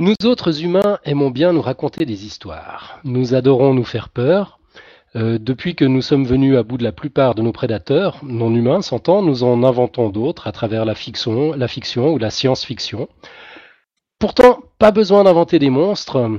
Nous autres humains aimons bien nous raconter des histoires. Nous adorons nous faire peur. Euh, depuis que nous sommes venus à bout de la plupart de nos prédateurs, non humains s'entend, nous en inventons d'autres à travers la fiction, la fiction ou la science-fiction. Pourtant, pas besoin d'inventer des monstres,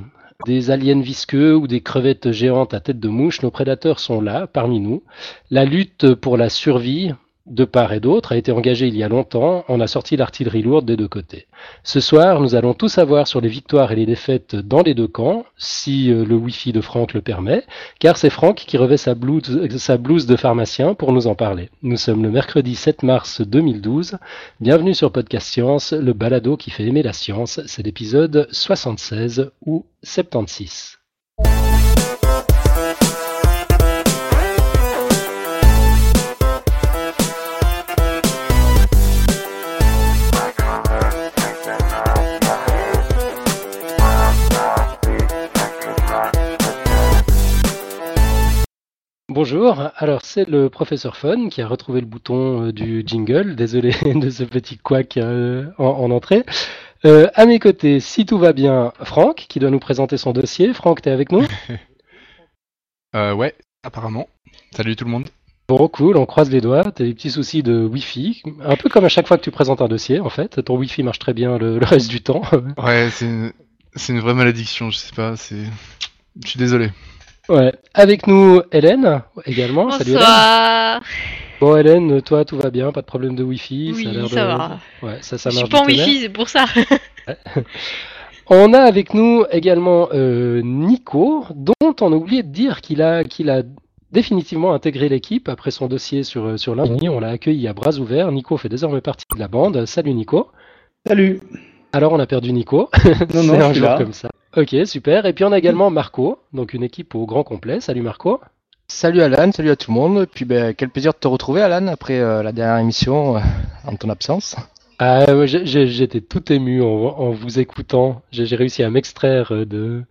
des aliens visqueux ou des crevettes géantes à tête de mouche, nos prédateurs sont là, parmi nous. La lutte pour la survie, de part et d'autre, a été engagée il y a longtemps. On a sorti l'artillerie lourde des deux côtés. Ce soir, nous allons tout savoir sur les victoires et les défaites dans les deux camps, si euh, le Wi-Fi de Franck le permet, car c'est Franck qui revêt sa blouse, sa blouse de pharmacien pour nous en parler. Nous sommes le mercredi 7 mars 2012. Bienvenue sur Podcast Science, le balado qui fait aimer la science. C'est l'épisode 76 ou 76. Bonjour, alors c'est le professeur Fun qui a retrouvé le bouton euh, du jingle, désolé de ce petit couac euh, en, entrée. Euh, à mes côtés, si tout va bien, Franck qui doit nous présenter son dossier. Franck, t'es avec nous? Euh, Ouais, apparemment. Salut tout le monde. Bon, cool, on croise les doigts. T'as des petits soucis de Wi-Fi, un peu comme à chaque fois que tu présentes un dossier en fait. Ton Wi-Fi marche très bien le, reste du temps. ouais, c'est une, une vraie malédiction, je sais pas, c'est... Je suis désolé. Ouais. Avec nous, Hélène également. Salut Hélène. Bon, Hélène, toi, tout va bien, pas de problème de Wi-Fi. Oui, ça, ça va. Ouais, ça, ça Je suis pas en Wi-Fi, c'est pour ça. On a avec nous également euh, Nico, dont on a oublié de dire qu'il a, qu'il a définitivement intégré l'équipe après son dossier sur, euh, sur l'infini. On l'a accueilli à bras ouverts. Nico fait désormais partie de la bande. Salut Nico. Salut. Alors on a perdu Nico. Non, non, un jour comme ça. Ok, super. Et puis on a également Marco, donc une équipe au grand complet. Salut Marco. Salut Alan, salut à tout le monde. Et puis ben, quel plaisir de te retrouver Alan après euh, la dernière émission euh, en ton absence. Ah, j'étais tout ému en vous écoutant. J'ai réussi à m'extraire de,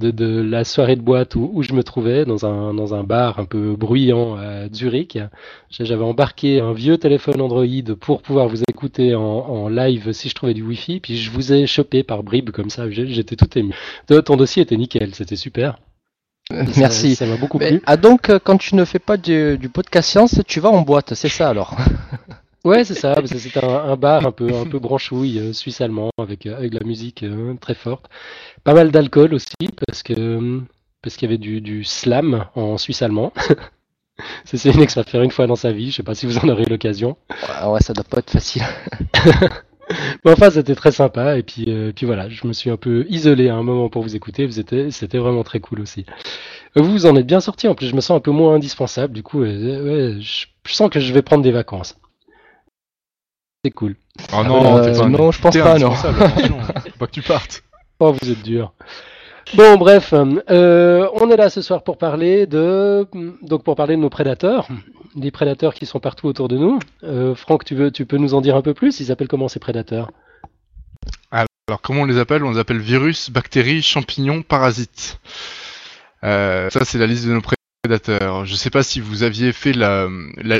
de, la soirée de boîte où, je me trouvais, dans un, dans un bar un peu bruyant à Zurich. J'avais embarqué un vieux téléphone Android pour pouvoir vous écouter en, live si je trouvais du Wi-Fi, puis je vous ai chopé par bribes comme ça, j'étais tout ému. Ton dossier était nickel, c'était super. Merci. Ça m'a beaucoup plu. Ah donc, euh, quand tu ne fais pas du, du podcast science, tu vas en boîte, c'est ça alors? Ouais, c'est ça. C'est un, bar un peu, un peu branchouille, euh, suisse-allemand, avec, euh, avec la musique euh, très forte. Pas mal d'alcool aussi, parce que parce qu'il y avait du, du slam en suisse-allemand. c'est une expérience à faire une fois dans sa vie. Je sais pas si vous en aurez l'occasion. Ouais, ouais, ça doit pas être facile. Mais enfin, c'était très sympa. Et puis, puis voilà, je me suis un peu isolé à un moment pour vous écouter. C'était vraiment très cool aussi. Vous vous en êtes bien sorti. En plus, je me sens un peu moins indispensable. Du coup, ouais, je, je sens que je vais prendre des vacances. C'est cool. Oh non, euh, pas, non, je pense pas, non. Faut pas que tu partes. Oh, vous êtes dur. Bon, bref, euh, on est là ce soir pour parler de, donc pour parler de nos prédateurs, des prédateurs qui sont partout autour de nous. Euh, Franck, tu veux, tu peux nous en dire un peu plus? Ils s'appellent comment ces prédateurs? Alors, comment on les appelle? On les appelle virus, bactéries, champignons, parasites. ça, c'est la liste de nos Je sais pas si vous aviez fait la,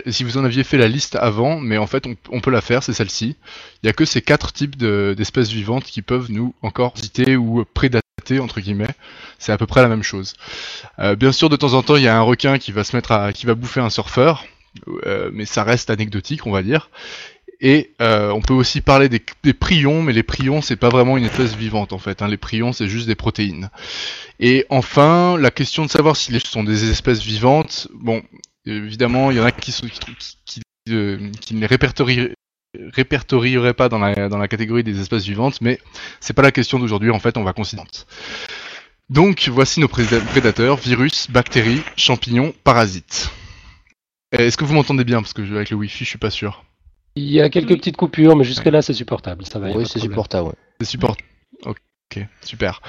si vous en aviez fait la liste avant, mais en fait on, peut la faire, c'est celle-ci. Il y a que ces quatre types d'espèces vivantes qui peuvent nous encore visiter ou prédater entre guillemets. C'est à peu près la même chose. Euh, bien sûr, de temps en temps, il y a un requin qui va se mettre à, qui va bouffer un surfeur, euh, mais ça reste anecdotique, on va dire. Et euh, on peut aussi parler des, prions, mais les prions c'est pas vraiment une espèce vivante en fait. Hein. Les prions c'est juste des protéines. Et enfin, la question de savoir si ce sont des espèces vivantes, bon, évidemment il y en a qui, sont, qui, euh, ne les répertorieraient pas dans la, dans la catégorie des espèces vivantes, mais c'est pas la question d'aujourd'hui en fait, on va considérer. Donc voici nos prédateurs, virus, bactéries, champignons, parasites. Est-ce que vous m'entendez bien? Parce que avec le wifi je suis pas sûr. Il y a quelques petites coupures, mais jusque-là, c'est supportable. Ça va, oui, c'est supportable. C'est supportable. Ok, super.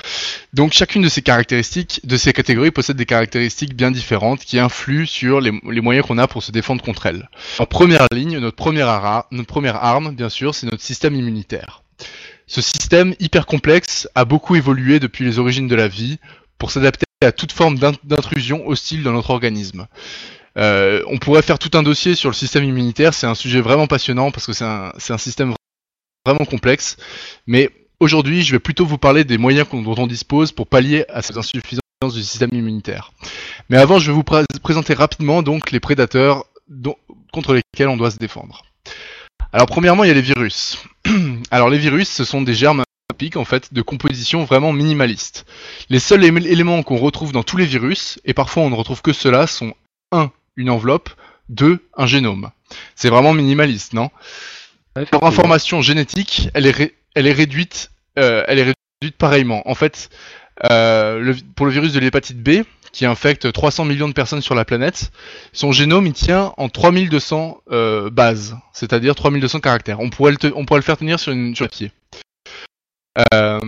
Donc chacune de ces caractéristiques, de ces catégories, possède des caractéristiques bien différentes qui influent sur les, moyens qu'on a pour se défendre contre elles. En première ligne, notre première, notre première arme, bien sûr, c'est notre système immunitaire. Ce système hyper complexe a beaucoup évolué depuis les origines de la vie pour s'adapter à toute forme d'intrusion hostile dans notre organisme. Euh, on pourrait faire tout un dossier sur le système immunitaire, c'est un sujet vraiment passionnant parce que c'est un, système vraiment complexe, mais aujourd'hui, je vais plutôt vous parler des moyens dont on dispose pour pallier à ces insuffisances du système immunitaire. Mais avant, je vais vous présenter rapidement donc les prédateurs contre lesquels on doit se défendre. Alors premièrement, il y a les virus. Alors les virus, ce sont des germes en fait de composition vraiment minimaliste. Les seuls éléments qu'on retrouve dans tous les virus, et parfois on ne retrouve que cela, sont 1. Une enveloppe, 2. un génome. C'est vraiment minimaliste, non? Leur information génétique, elle est, elle est réduite, euh, elle est réduite pareillement. En fait, euh, pour le virus de l'hépatite B, qui infecte 300 millions de personnes sur la planète, son génome il tient en 3200 euh, bases, c'est-à-dire 3200 caractères. On pourrait, le on pourrait le faire tenir sur une sur pied. Euh,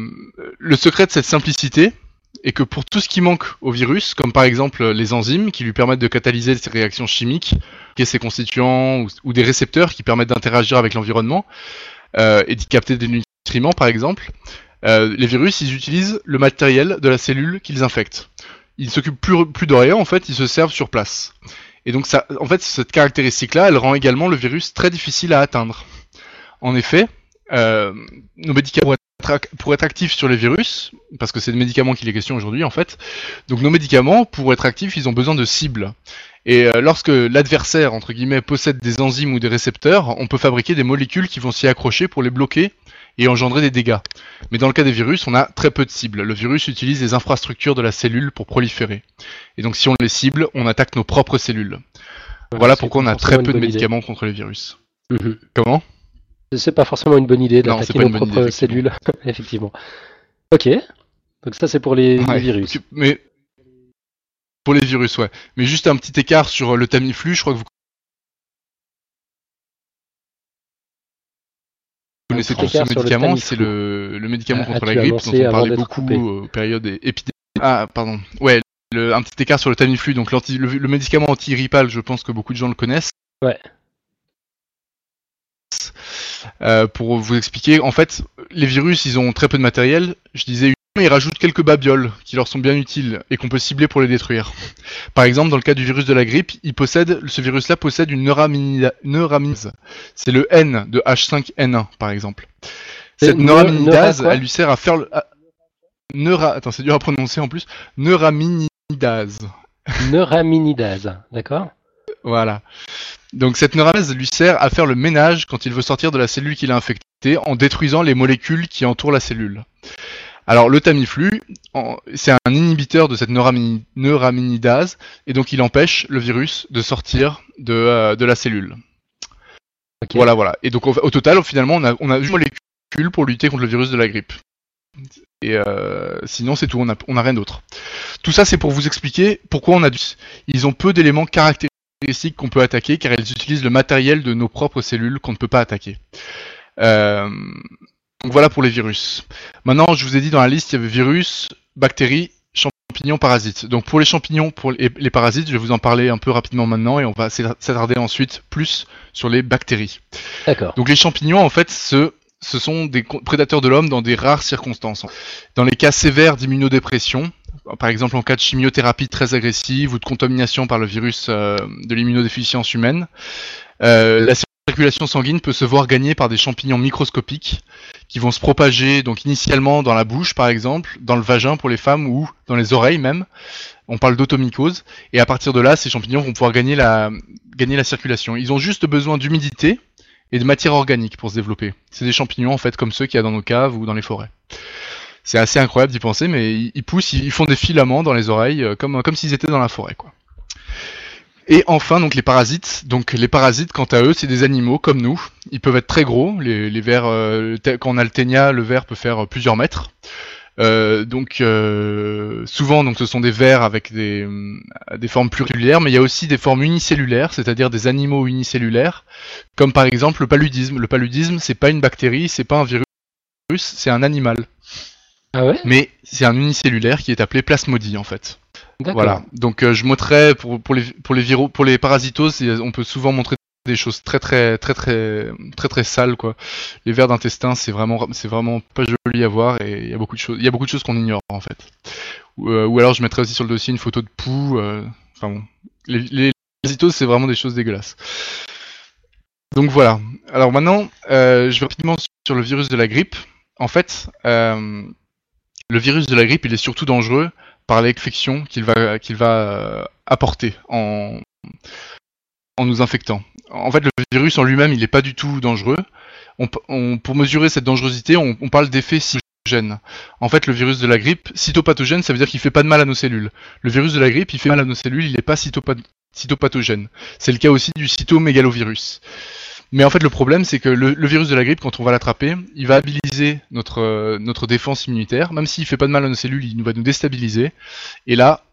le secret de cette simplicité est que pour tout ce qui manque au virus, comme par exemple les enzymes qui lui permettent de catalyser ses réactions chimiques, ses constituants ou, des récepteurs qui permettent d'interagir avec l'environnement euh, et d'y capter des nutriments par exemple, euh, les virus ils utilisent le matériel de la cellule qu'ils infectent. Ils s'occupent plus, plus de rien en fait, ils se servent sur place. Et donc ça, en fait cette caractéristique-là, elle rend également le virus très difficile à atteindre. En effet, euh, nos médicaments pour être actifs sur les virus, parce que c'est de médicaments qu'il est question aujourd'hui en fait, donc nos médicaments, pour être actifs, ils ont besoin de cibles. Et euh, lorsque l'adversaire, entre guillemets, possède des enzymes ou des récepteurs, on peut fabriquer des molécules qui vont s'y accrocher pour les bloquer et engendrer des dégâts. Mais dans le cas des virus, on a très peu de cibles. Le virus utilise les infrastructures de la cellule pour proliférer. Et donc si on les cible, on attaque nos propres cellules. voilà pourquoi on a très peu de médicaments contre les virus. Mhm. Comment? C'est pas forcément une bonne idée d'attaquer nos propres cellules, effectivement. Ok. Donc ça c'est pour les, virus. Mais pour les virus, ouais. Mais juste un petit écart sur le Tamiflu, je crois que vous connaissez tous ce médicament, c'est le, médicament contre la grippe dont on parlait beaucoup aux périodes épidémiques. Ah, pardon. Ouais, un petit écart sur le Tamiflu, donc le, le médicament anti-grippal, je pense que beaucoup de gens le connaissent. Ouais. Euh, pour vous expliquer, en fait, les virus, ils ont très peu de matériel. Je disais, ils rajoutent quelques babioles qui leur sont bien utiles et qu'on peut cibler pour les détruire. Par exemple, dans le cas du virus de la grippe, il possède, ce virus-là possède une neuraminidase. C'est le N de H5N1, par exemple. Cette neuraminidase, elle lui sert à faire le... neura... Attends, c'est dur à prononcer en plus. Neuraminidase. Neuraminidase, d'accord? Voilà. Donc cette neuramèse lui sert à faire le ménage quand il veut sortir de la cellule qu'il a infectée en détruisant les molécules qui entourent la cellule. Alors le Tamiflu, c'est un inhibiteur de cette neuraminidase et donc il empêche le virus de sortir de, euh, la cellule. Voilà, voilà. Et donc au, total, finalement, on a, on a une molécule pour lutter contre le virus de la grippe. Et euh, sinon, c'est tout, on n'a on a rien d'autre. Tout ça, c'est pour vous expliquer pourquoi on a du... Ils ont peu d'éléments qu'on peut attaquer car elles utilisent le matériel de nos propres cellules qu'on ne peut pas attaquer. Euh, donc voilà pour les virus. Maintenant, je vous ai dit dans la liste, il y avait virus, bactéries, champignons, parasites. Donc pour les champignons, pour les, parasites, je vais vous en parler un peu rapidement maintenant et on va s'attarder ensuite plus sur les bactéries. D'accord. Donc les champignons, en fait, ce, ce sont des prédateurs de l'homme dans des rares circonstances. Dans les cas sévères d'immunodépression, par exemple en cas de chimiothérapie très agressive ou de contamination par le virus euh, de l'immunodéficience humaine, euh, la circulation sanguine peut se voir gagnée par des champignons microscopiques qui vont se propager donc initialement dans la bouche par exemple, dans le vagin pour les femmes ou dans les oreilles même. On parle d'automycose et à partir de là, ces champignons vont pouvoir gagner la, circulation. Ils ont juste besoin d'humidité et de matière organique pour se développer. C'est des champignons en comme ceux qu'il y a dans nos caves ou dans les forêts. C'est assez incroyable d'y penser, mais ils, poussent, ils font des filaments dans les oreilles, euh, comme, s'ils étaient dans la forêt, quoi. Et enfin, donc les parasites. Donc les parasites, quant à eux, c'est des animaux comme nous. Ils peuvent être très gros. Les, vers, euh, quand on a le ténia, le ver peut faire plusieurs mètres. Euh, donc euh, souvent, donc ce sont des vers avec des, des formes pluricellulaires, mais il y a aussi des formes unicellulaires, c'est-à-dire des animaux unicellulaires, comme par exemple le paludisme. Le paludisme, c'est pas une bactérie, c'est pas un virus, c'est un animal. Ah ouais? Mais c'est un unicellulaire qui est appelé plasmodie en fait. Voilà. Donc euh, je montrerai pour, pour les pour les virus pour les parasitoses, on peut souvent montrer des choses très très très très très très sales quoi. Les vers d'intestin, c'est vraiment c'est vraiment pas joli à voir et il y a beaucoup de choses il y a beaucoup de choses qu'on ignore en fait. Ou, euh, ou, alors je mettrai aussi sur le dossier une photo de poux. Euh, enfin bon, les, les parasitoses c'est vraiment des choses dégueulasses. Donc voilà. Alors maintenant, je vais rapidement sur le virus de la grippe. En fait, euh, le virus de la grippe, il est surtout dangereux par l'infection qu'il va, qu'il va euh, apporter en, nous infectant. En fait, le virus en lui-même, il n'est pas du tout dangereux. Pour mesurer cette dangerosité, on, parle d'effet cytogène. En fait, le virus de la grippe, cytopathogène, ça veut dire qu'il fait pas de mal à nos cellules. Le virus de la grippe, il fait mal à nos cellules, il n'est pas cytopathogène. C'est le cas aussi du cytomégalovirus. Mais en fait, le problème, c'est que le, virus de la grippe, quand on va l'attraper, il va habiliser notre, euh, notre défense immunitaire. Même s'il fait pas de mal à nos cellules, il va nous déstabiliser. Et là,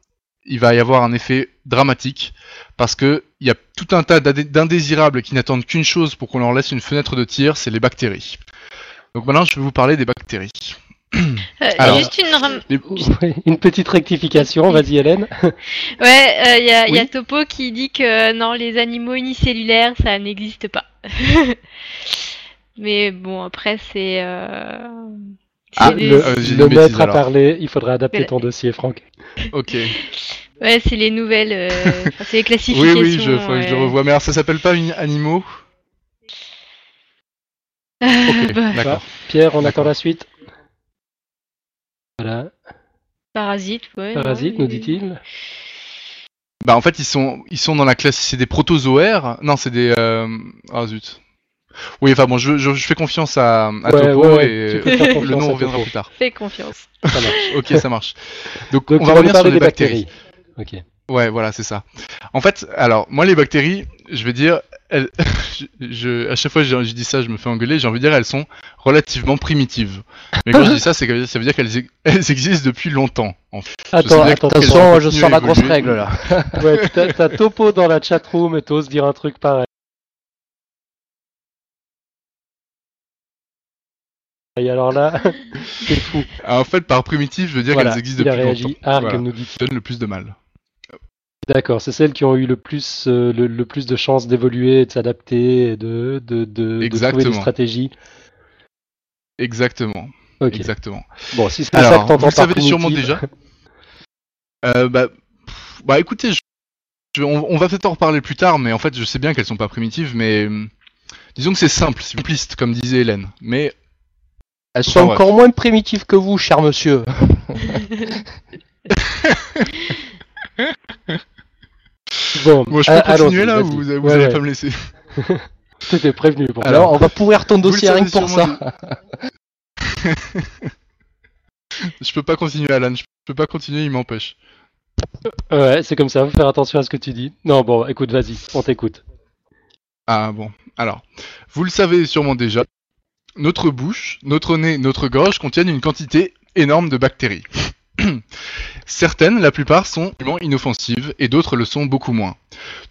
il va y avoir un effet dramatique parce que il y a tout un tas d'indésirables qui n'attendent qu'une chose pour qu'on leur laisse une fenêtre de tir, c'est les bactéries. Donc maintenant, je vais vous parler des bactéries. Euh, juste une... une petite rectification, vas-y Hélène. ouais, il euh, y, a Topo qui dit que non, les animaux unicellulaires, ça n'existe pas. Mais bon, après, c'est... Euh... Ah, le, maître a parlé, il faudrait adapter ton dossier, Franck. Ok. Ouais, c'est les nouvelles, euh, c'est les classifications. Oui, oui, je, je le revois. Mais alors, ça s'appelle pas animaux Ok, bah. d'accord. Pierre, on attend la suite. Voilà. Parasite, ouais. Parasite, nous dit-il. Bah en fait ils sont ils sont dans la classe c'est des protozoaires non c'est des euh... ah zut oui enfin bon je, je, fais confiance à, à Topo et le nom reviendra plus tard. Fais confiance. Ça marche ok ça marche donc, on va revenir sur les bactéries. Ok. Ouais, voilà, c'est ça. En fait, alors, moi, les bactéries, je vais dire, je, à chaque fois que je dis ça, je me fais engueuler. J'ai envie de dire, elles sont relativement primitives. Mais quand je dis ça, c'est que ça veut dire qu'elles existent depuis longtemps. En fait. Attends, attention, je sens la grosse règle là. ouais, t'as Topo dans la chatroom et t'oses dire un truc pareil. Et alors là, c'est fou. en fait, par primitive, je veux dire qu'elles existent depuis longtemps. Ah, voilà. nous dit. donne le plus de mal. D'accord, c'est celles qui ont eu le plus, euh, le, plus de chances d'évoluer, de s'adapter, de, de, de, trouver des stratégies. Exactement. Exactement. Bon, si c'est ça que t'entends Vous le savez sûrement déjà. euh, bah, bah écoutez, on, va peut-être en reparler plus tard, mais en fait, je sais bien qu'elles sont pas primitives, mais disons que c'est simple, simpliste, comme disait Hélène. Mais elles sont encore moins primitives que vous, cher monsieur. Bon, je peux continuer là ou vous, vous allez pas me laisser C'était prévenu pour Alors, on va pourrir ton dossier rien que pour ça. je peux pas continuer, Alan. Je peux pas continuer, il m'empêche. Ouais, c'est comme ça. Faut faire attention à ce que tu dis. Non, bon, écoute, vas-y, on t'écoute. Ah bon. Alors, vous le savez sûrement déjà. Notre bouche, notre nez, notre gorge contiennent une quantité énorme de bactéries. Certaines, la plupart, sont inoffensives et d'autres le sont beaucoup moins.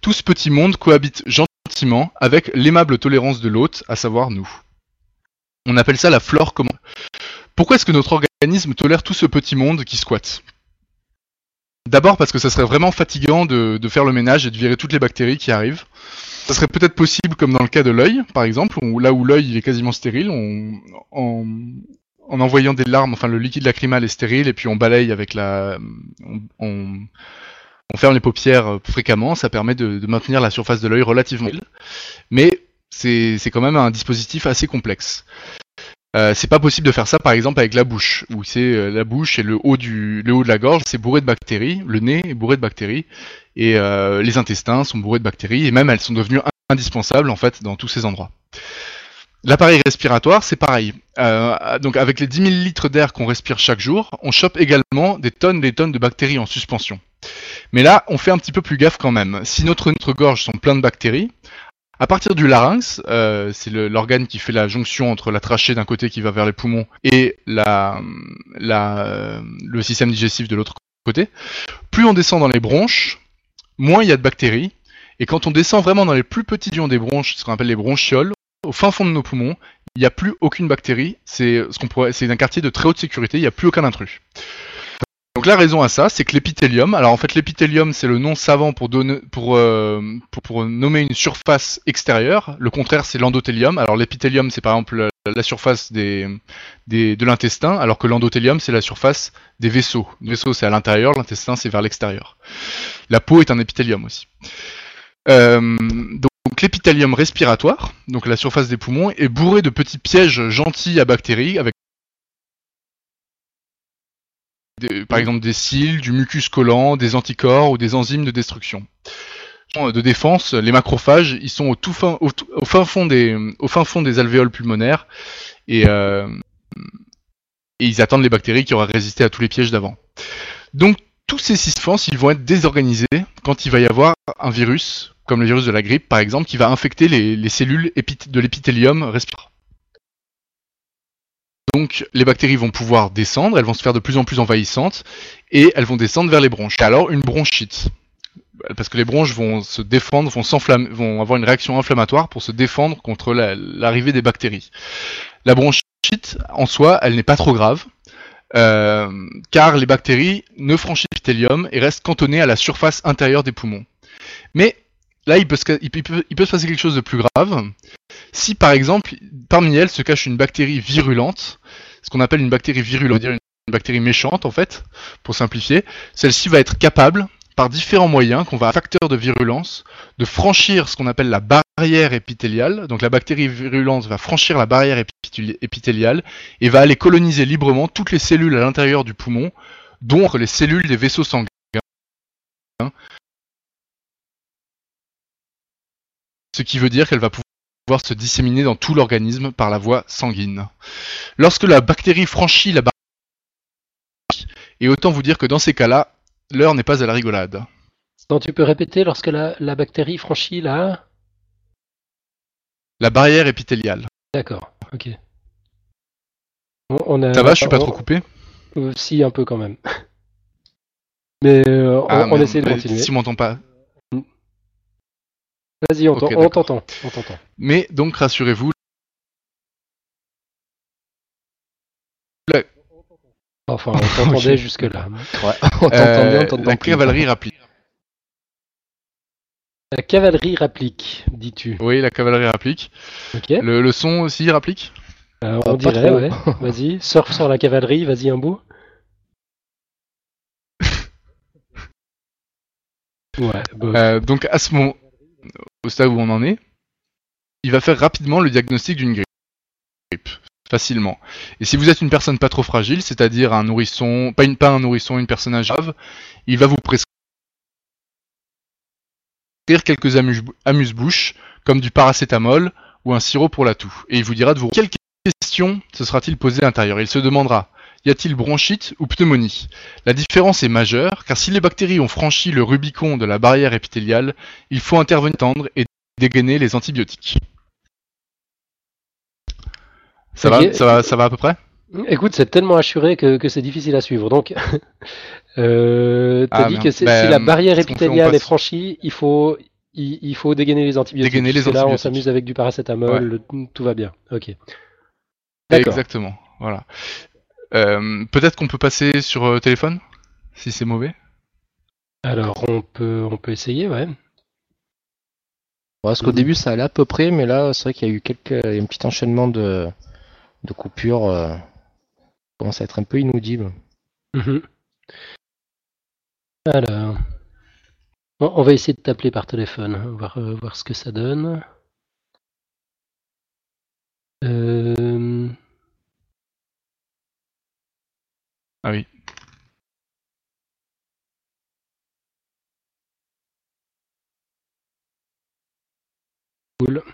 Tout ce petit monde cohabite gentiment avec l'aimable tolérance de l'hôte, à savoir nous. On appelle ça la flore commune. Pourquoi est-ce que notre organisme tolère tout ce petit monde qui squatte? D'abord parce que ça serait vraiment fatigant de, faire le ménage et de virer toutes les bactéries qui arrivent. Ça serait peut-être possible comme dans le cas de l'œil, par exemple, où là où l'œil est quasiment stérile, on, en envoyant des larmes, enfin le liquide lacrymal est stérile et puis on balaye avec la, on, ferme les paupières euh, fréquemment, ça permet de, maintenir la surface de l'œil relativement, mais c'est quand même un dispositif assez complexe. Euh, c'est pas possible de faire ça par exemple avec la bouche, où c'est euh, la bouche et le haut du le haut de la gorge, c'est bourré de bactéries, le nez est bourré de bactéries, et les intestins sont bourrés de bactéries, et même elles sont devenues indispensables en fait dans tous ces endroits. L'appareil respiratoire, c'est pareil. Euh, donc avec les 10 000 litres d'air qu'on respire chaque jour, on chope également des tonnes des tonnes de bactéries en suspension. Mais là, on fait un petit peu plus gaffe quand même. Si notre, gorge sont pleines de bactéries, à partir du larynx, euh, c'est l'organe qui fait la jonction entre la trachée d'un côté qui va vers les poumons et la, la, euh, le système digestif de l'autre côté, plus on descend dans les bronches, moins il y a de bactéries. Et quand on descend vraiment dans les plus petits ions des bronches, ce qu'on appelle les bronchioles, au fin fond de nos poumons, il n'y a plus aucune bactérie. C'est un quartier de très haute sécurité. Il n'y a plus aucun intrus. Donc la raison à ça, c'est que l'épithélium, alors en fait l'épithélium c'est le nom savant pour, euh, nommer une surface extérieure, le contraire c'est l'endothélium, alors l'épithélium c'est par exemple la, surface de l'intestin, alors que l'endothélium c'est la surface des vaisseaux. Le vaisseau c'est à l'intérieur, l'intestin c'est vers l'extérieur. La peau est un épithélium aussi. Euh, donc donc l'épithélium respiratoire, donc la surface des poumons, est bourré de petits pièges gentils à bactéries avec par exemple des cils, du mucus collant, des anticorps ou des enzymes de destruction. De défense, les macrophages, ils sont au, tout fin, fond, des, alvéoles pulmonaires euh, et, ils attendent les bactéries qui auraient résisté à tous les pièges d'avant tous ces systèmes, ils vont être désorganisés quand il va y avoir un virus, comme le virus de la grippe par exemple, qui va infecter les, les cellules de l'épithélium respiratoire. Donc les bactéries vont pouvoir descendre, elles vont se faire de plus en plus envahissantes, et elles vont descendre vers les bronches. Alors une bronchite, parce que les bronches vont se défendre, vont, vont avoir une réaction inflammatoire pour se défendre contre l'arrivée des bactéries. La bronchite, en soi, elle n'est pas trop grave, car les bactéries ne franchissent l'épithélium et restent cantonnées à la surface intérieure des poumons. Mais là, il peut, se, il, peut, il peut se passer quelque chose de plus grave. Si par exemple, parmi elles se cache une bactérie virulente, ce qu'on appelle une bactérie virulente, une bactérie méchante en fait, pour simplifier, celle-ci va être capable par différents moyens, qu'on va facteur de virulence, de franchir ce qu'on appelle la barrière épithéliale. Donc la bactérie virulente va franchir la barrière épithéliale et va aller coloniser librement toutes les cellules à l'intérieur du poumon, dont les cellules des vaisseaux sanguins. Ce qui veut dire qu'elle va pouvoir se disséminer dans tout l'organisme par la voie sanguine. Lorsque la bactérie franchit la barrière, et autant vous dire que dans ces cas-là, L'heure n'est pas à la rigolade. Non, tu peux répéter lorsque la, bactérie franchit la... La barrière épithéliale. D'accord, ok. On, Ça va, je suis pas trop coupé euh, Si, un peu quand même. Mais euh, ah, on, essaie de continuer. Si m'entends pas. Vas-y, on t'entend. Mais donc, rassurez-vous, Enfin, on t'entendait jusque-là. Ouais. on euh, La cavalerie rapplique. La cavalerie rapplique, dis-tu. Oui, la cavalerie rapplique. Le, son aussi rapplique euh, On dirait, ouais. Vas-y, surfe sur la cavalerie, vas-y un bout. ouais. Euh, donc à ce moment, au stade où on en est, il va faire rapidement le diagnostic d'une grippe facilement. Et si vous êtes une personne pas trop fragile, c'est-à-dire un nourrisson, pas, une, pas un nourrisson, une personne âgée, il va vous prescrire quelques amuse-bouches, comme du paracétamol ou un sirop pour la toux. Et il vous dira de vous quelle question se sera-t-il posé à l'intérieur? Il se demandera y a-t-il bronchite ou pneumonie? La différence est majeure, car si les bactéries ont franchi le Rubicon de la barrière épithéliale, il faut intervenir tendre et dégainer les antibiotiques. Ça, va, ça, va, ça va à peu près Écoute, c'est tellement assuré que, c'est difficile à suivre. Donc, euh, t'as ah, dit que si la ben, barrière épithéliale est franchie, il faut, il, faut dégainer les antibiotiques. Dégainer les là, on s'amuse avec du paracétamol, tout va bien. Ok. Exactement. Voilà. Euh, peut-être qu'on peut passer sur euh, téléphone, si c'est mauvais. Alors, on peut, on peut essayer, ouais. Parce qu'au début, ça allait à peu près, mais là, c'est vrai qu'il y a eu quelques, un petit enchaînement de de coupure euh, commence à être un peu inaudible. Mhm. Alors, on va essayer de t'appeler par téléphone, hein, voir, euh, voir ce que ça donne. Euh, ah oui.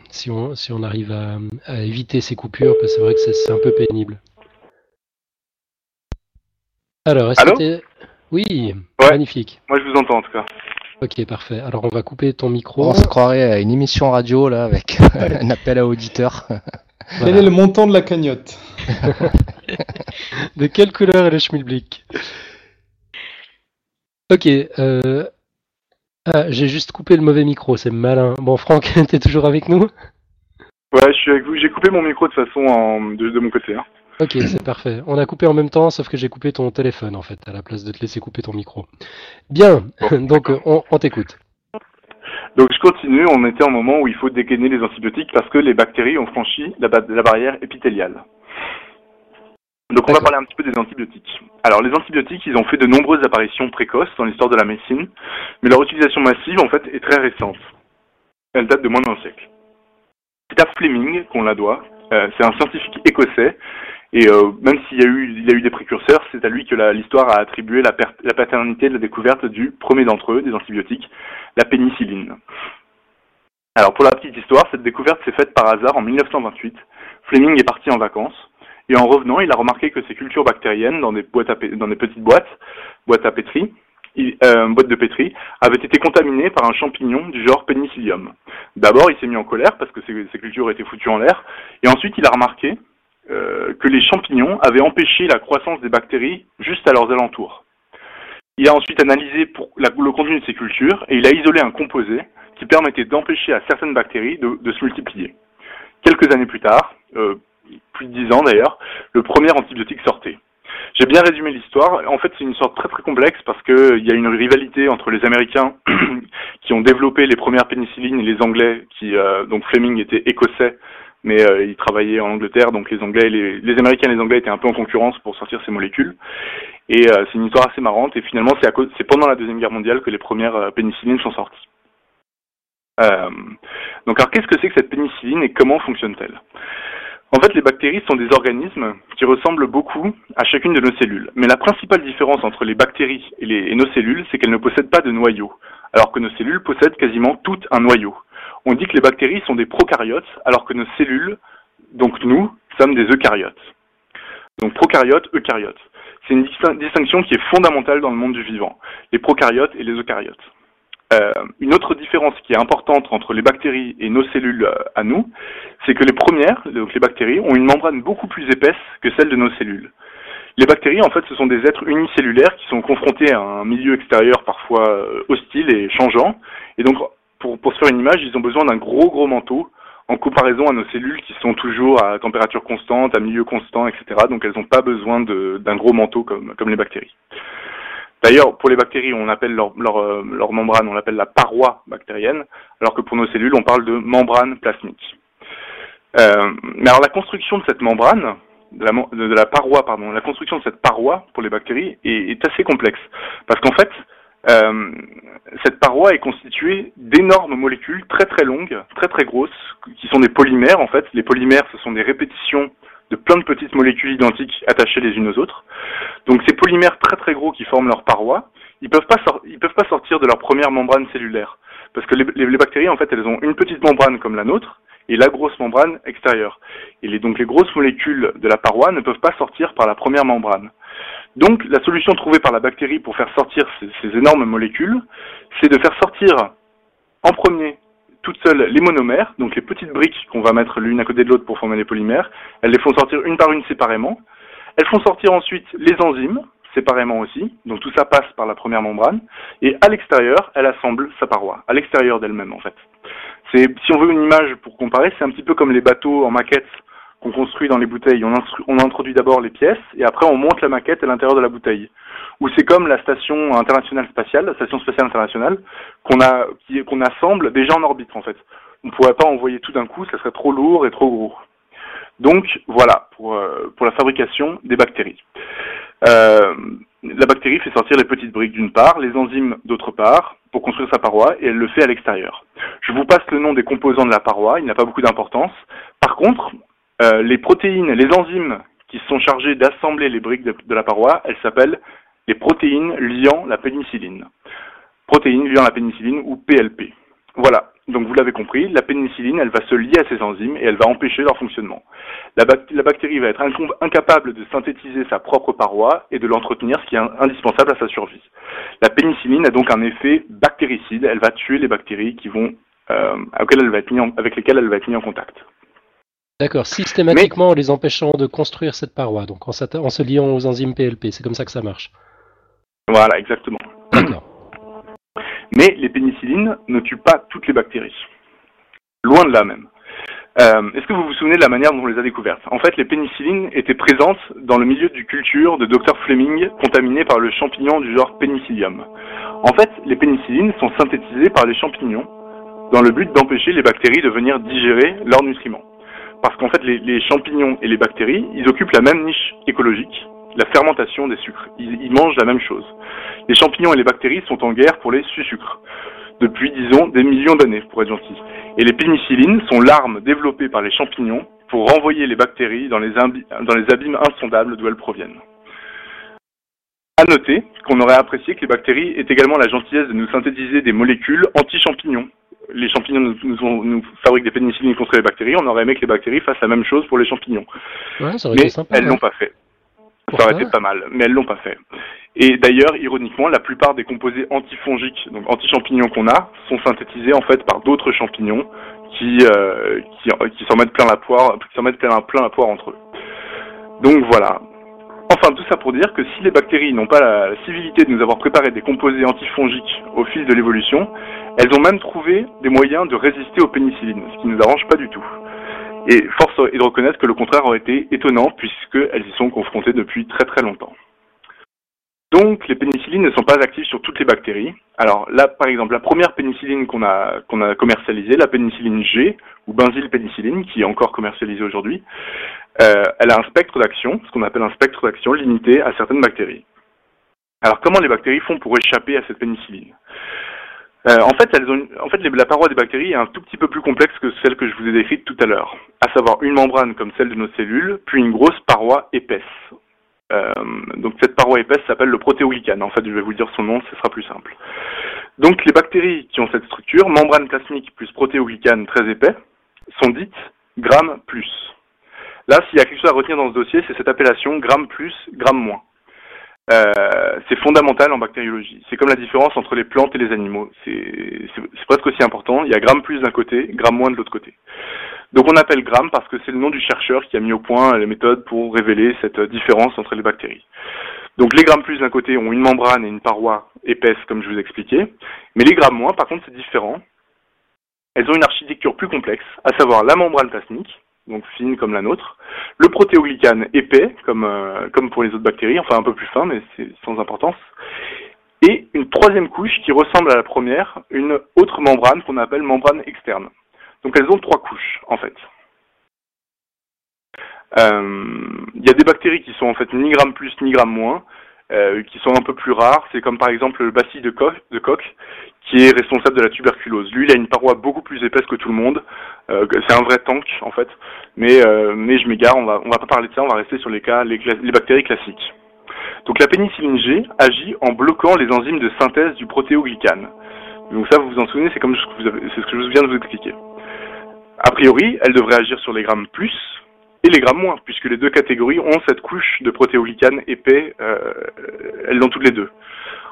Si on, si on arrive à, éviter ces coupures, parce que c'est vrai que c'est un peu pénible. Alors, est-ce que Oui, magnifique. Moi je vous entends en tout cas. Ok, parfait. Alors on va couper ton micro. On se croirait à une émission radio là avec un appel à auditeurs. Quel est le montant de la cagnotte? De quelle couleur est le schmilblick? Ok, euh, ah, j'ai juste coupé le mauvais micro, c'est malin. Bon, Franck, t'es toujours avec nous? Ouais, je suis avec vous. J'ai coupé mon micro de façon de, mon côté. Hein. Ok, c'est parfait. On a coupé en même temps, sauf que j'ai coupé ton téléphone en fait, à la place de te laisser couper ton micro. Bien, donc on, t'écoute. Donc je continue, on était au moment où il faut dégainer les antibiotiques parce que les bactéries ont franchi la barrière épithéliale. Donc on va parler un petit peu des antibiotiques. Alors les antibiotiques, ils ont fait de nombreuses apparitions précoces dans l'histoire de la médecine, mais leur utilisation massive en fait est très récente. Elle date de moins d'un siècle. C'est à Fleming qu'on la doit. Euh, c'est un scientifique écossais Et euh, même s'il y a eu, il y a eu des précurseurs, c'est à lui que l'histoire a attribué la, la, paternité de la découverte du premier d'entre eux, des antibiotiques, la pénicilline. Alors pour la petite histoire, cette découverte s'est faite par hasard en 1928. Fleming est parti en vacances et en revenant, il a remarqué que ces cultures bactériennes dans des petites boîtes, boîtes à euh, de pétri, avait été contaminé par un champignon du genre Penicillium. D'abord, il s'est mis en colère parce que ces, cultures étaient foutues en l'air, et ensuite il a remarqué euh, que les champignons avaient empêché la croissance des bactéries juste à leurs alentours. Il a ensuite analysé le contenu de ces cultures et il a isolé un composé qui permettait d'empêcher à certaines bactéries de, se multiplier. Quelques années plus tard, euh, plus de dix ans d'ailleurs, le premier antibiotique sortait. J'ai bien résumé l'histoire. En fait, c'est une histoire très très complexe parce qu'il y a une rivalité entre les Américains qui ont développé les premières pénicillines et les Anglais qui, euh, donc Fleming était écossais, mais euh, il travaillait en Angleterre, donc les Anglais, les, les, Américains et les Anglais étaient un peu en concurrence pour sortir ces molécules. Et euh, c'est une histoire assez marrante. Et finalement, c'est, c'est pendant la deuxième guerre mondiale que les premières pénicillines sont sorties. donc, alors, qu'est-ce que c'est que cette pénicilline et comment fonctionne-t-elle? En fait, les bactéries sont des organismes qui ressemblent beaucoup à chacune de nos cellules. Mais la principale différence entre les bactéries et, nos cellules, c'est qu'elles ne possèdent pas de noyau, alors que nos cellules possèdent quasiment toutes un noyau. On dit que les bactéries sont des prokaryotes, alors que nos cellules, donc nous, sommes des eucaryotes. Donc prokaryotes, eucaryotes. C'est une distinction qui est fondamentale dans le monde du vivant, les prokaryotes et les eucaryotes. Euh, une autre différence qui est importante entre les bactéries et nos cellules euh, à nous, c'est que les premières, donc les bactéries, ont une membrane beaucoup plus épaisse que celle de nos cellules. Les bactéries, en fait, ce sont des êtres unicellulaires qui sont confrontés à un milieu extérieur parfois euh, hostile et changeant. Et donc, pour, se faire une image, ils ont besoin d'un gros, gros manteau en comparaison à nos cellules qui sont toujours à température constante, à milieu constant, etc. Donc, elles n'ont pas besoin d'un gros manteau comme les bactéries. D'ailleurs, pour les bactéries, on appelle leur, euh, leur, membrane, on l'appelle la paroi bactérienne, alors que pour nos cellules, on parle de membrane plasmique. Euh, mais alors la construction de cette membrane, de la, paroi, pardon, la construction de cette paroi pour les bactéries est, est assez complexe, parce qu'en fait, euh, cette paroi est constituée d'énormes molécules très très longues, très très grosses, qui sont des polymères en fait. Les polymères, ce sont des répétitions de plein de petites molécules identiques attachées les unes aux autres. Donc ces polymères très très gros qui forment leur paroi, ils peuvent pas peuvent pas sortir de leur première membrane cellulaire parce que les, bactéries en fait elles ont une petite membrane comme la nôtre et la grosse membrane extérieure. Et donc les grosses molécules de la paroi ne peuvent pas sortir par la première membrane. Donc la solution trouvée par la bactérie pour faire sortir ces énormes molécules, c'est de faire sortir en premier toutes seules les monomères, donc les petites briques qu'on va mettre l'une à côté de l'autre pour former les polymères. Elles les font sortir une par une séparément. Elles font sortir ensuite les enzymes, séparément aussi. Donc tout ça passe par la première membrane. Et à l'extérieur, elle assemble sa paroi, à l'extérieur d'elle-même en fait. Si on veut une image pour comparer, c'est un petit peu comme les bateaux en maquette qu'on construit dans les bouteilles. On, introduit d'abord les pièces et après on monte la maquette à l'intérieur de la bouteille ou c'est comme la station internationale spatiale, la station spatiale internationale, qu'on assemble déjà en orbite en fait. On ne pourrait pas envoyer tout d'un coup, ça serait trop lourd et trop gros. Donc voilà pour, euh, la fabrication des bactéries. Euh, la bactérie fait sortir les petites briques d'une part, les enzymes d'autre part, pour construire sa paroi, et elle le fait à l'extérieur. Je vous passe le nom des composants de la paroi, il n'a pas beaucoup d'importance. Par contre, euh, les protéines, les enzymes qui sont chargées d'assembler les briques de, la paroi, elles s'appellent les protéines liant la pénicilline. Protéines liant la pénicilline ou PLP. Voilà, donc vous l'avez compris, la pénicilline, elle va se lier à ces enzymes et elle va empêcher leur fonctionnement. La, bactérie va être incapable de synthétiser sa propre paroi et de l'entretenir, ce qui est indispensable à sa survie. La pénicilline a donc un effet bactéricide, elle va tuer les bactéries euh, elle va être avec lesquelles elle va être mise en contact. D'accord, systématiquement en les empêchant de construire cette paroi, donc en, en se liant aux enzymes PLP, c'est comme ça que ça marche. Voilà, exactement. Mais les pénicillines ne tuent pas toutes les bactéries. Loin de là même. Euh, est-ce que vous vous souvenez de la manière dont on les a découvertes? En fait, les pénicillines étaient présentes dans le milieu du culture de Dr Fleming, contaminé par le champignon du genre Penicillium. En fait, les pénicillines sont synthétisées par les champignons dans le but d'empêcher les bactéries de venir digérer leurs nutriments. Parce qu'en fait, les, champignons et les bactéries, ils occupent la même niche écologique, la fermentation des sucres. Ils, mangent la même chose. Les champignons et les bactéries sont en guerre pour les sucres depuis, disons, des millions d'années, pour être gentil. Et les pénicillines sont l'arme développée par les champignons pour renvoyer les bactéries dans les, dans les abîmes insondables d'où elles proviennent. À noter qu'on aurait apprécié que les bactéries aient également la gentillesse de nous synthétiser des molécules anti-champignons. Les champignons nous, nous, fabriquent des pénicillines contre les bactéries, on aurait aimé que les bactéries fassent la même chose pour les champignons. Ouais, ça aurait mais été sympa. elles l'ont pas fait. Ça aurait été pas mal, mais elles l'ont pas fait. Et d'ailleurs, ironiquement, la plupart des composés antifongiques, donc anti-champignons qu'on a, sont synthétisés en fait par d'autres champignons qui, euh, qui, qui s'en mettent plein la poire, qui s'en mettent plein, plein la poire entre eux. Donc voilà. Enfin, tout ça pour dire que si les bactéries n'ont pas la, civilité de nous avoir préparé des composés antifongiques au fil de l'évolution, elles ont même trouvé des moyens de résister aux pénicillines, ce qui ne nous arrange pas du tout. Et force est de reconnaître que le contraire aurait été étonnant puisqu'elles y sont confrontées depuis très très longtemps. Donc, les pénicillines ne sont pas actives sur toutes les bactéries. Alors là, par exemple, la première pénicilline qu'on a, commercialisée, la pénicilline G, ou benzylpénicilline, qui est encore commercialisée aujourd'hui, euh, elle a un spectre d'action, ce qu'on appelle un spectre d'action limité à certaines bactéries. Alors, comment les bactéries font pour échapper à cette pénicilline? Euh, en fait, la paroi des bactéries est un tout petit peu plus complexe que celle que je vous ai décrite tout à l'heure, à savoir une membrane comme celle de nos cellules, puis une grosse paroi épaisse. Euh, donc cette paroi épaisse s'appelle le protéoglycane. En fait, je vais vous dire son nom, ce sera plus simple. Donc les bactéries qui ont cette structure, membrane plasmique plus protéoglycane très épais, sont dites gramme plus. Là, s'il y a quelque chose à retenir dans ce dossier, c'est cette appellation gramme plus, gramme moins. Euh, c'est fondamental en bactériologie. C'est comme la différence entre les plantes et les animaux. C'est presque aussi important. Il y a gramme plus d'un côté, gramme moins de l'autre côté. Donc on appelle gramme parce que c'est le nom du chercheur qui a mis au point les méthodes pour révéler cette différence entre les bactéries. Donc les grammes plus d'un côté ont une membrane et une paroi épaisse comme je vous ai expliqué, mais les grammes moins par contre c'est différent. Elles ont une architecture plus complexe, à savoir la membrane plasmique, donc fine comme la nôtre, le protéoglycane épais, comme, euh, comme pour les autres bactéries, enfin un peu plus fin, mais c'est sans importance, et une troisième couche qui ressemble à la première, une autre membrane qu'on appelle membrane externe. Donc elles ont trois couches, en fait. Euh, il y a des bactéries qui sont en fait ni gramme plus ni gramme moins, euh, qui sont un peu plus rares. C'est comme par exemple le bacille de, co de Koch, qui est responsable de la tuberculose. Lui, il a une paroi beaucoup plus épaisse que tout le monde. Euh, c'est un vrai tank en fait. Mais euh, mais je m'égare, on va on va pas parler de ça, on va rester sur les cas les bactéries classiques. Donc la pénicilline G agit en bloquant les enzymes de synthèse du protéoglycane. Donc ça, vous vous en souvenez, c'est comme ce que je viens de vous expliquer. A priori, elle devrait agir sur les grammes plus et les grammes moins, puisque les deux catégories ont cette couche de protéoglycane épais, euh, elles l'ont toutes les deux.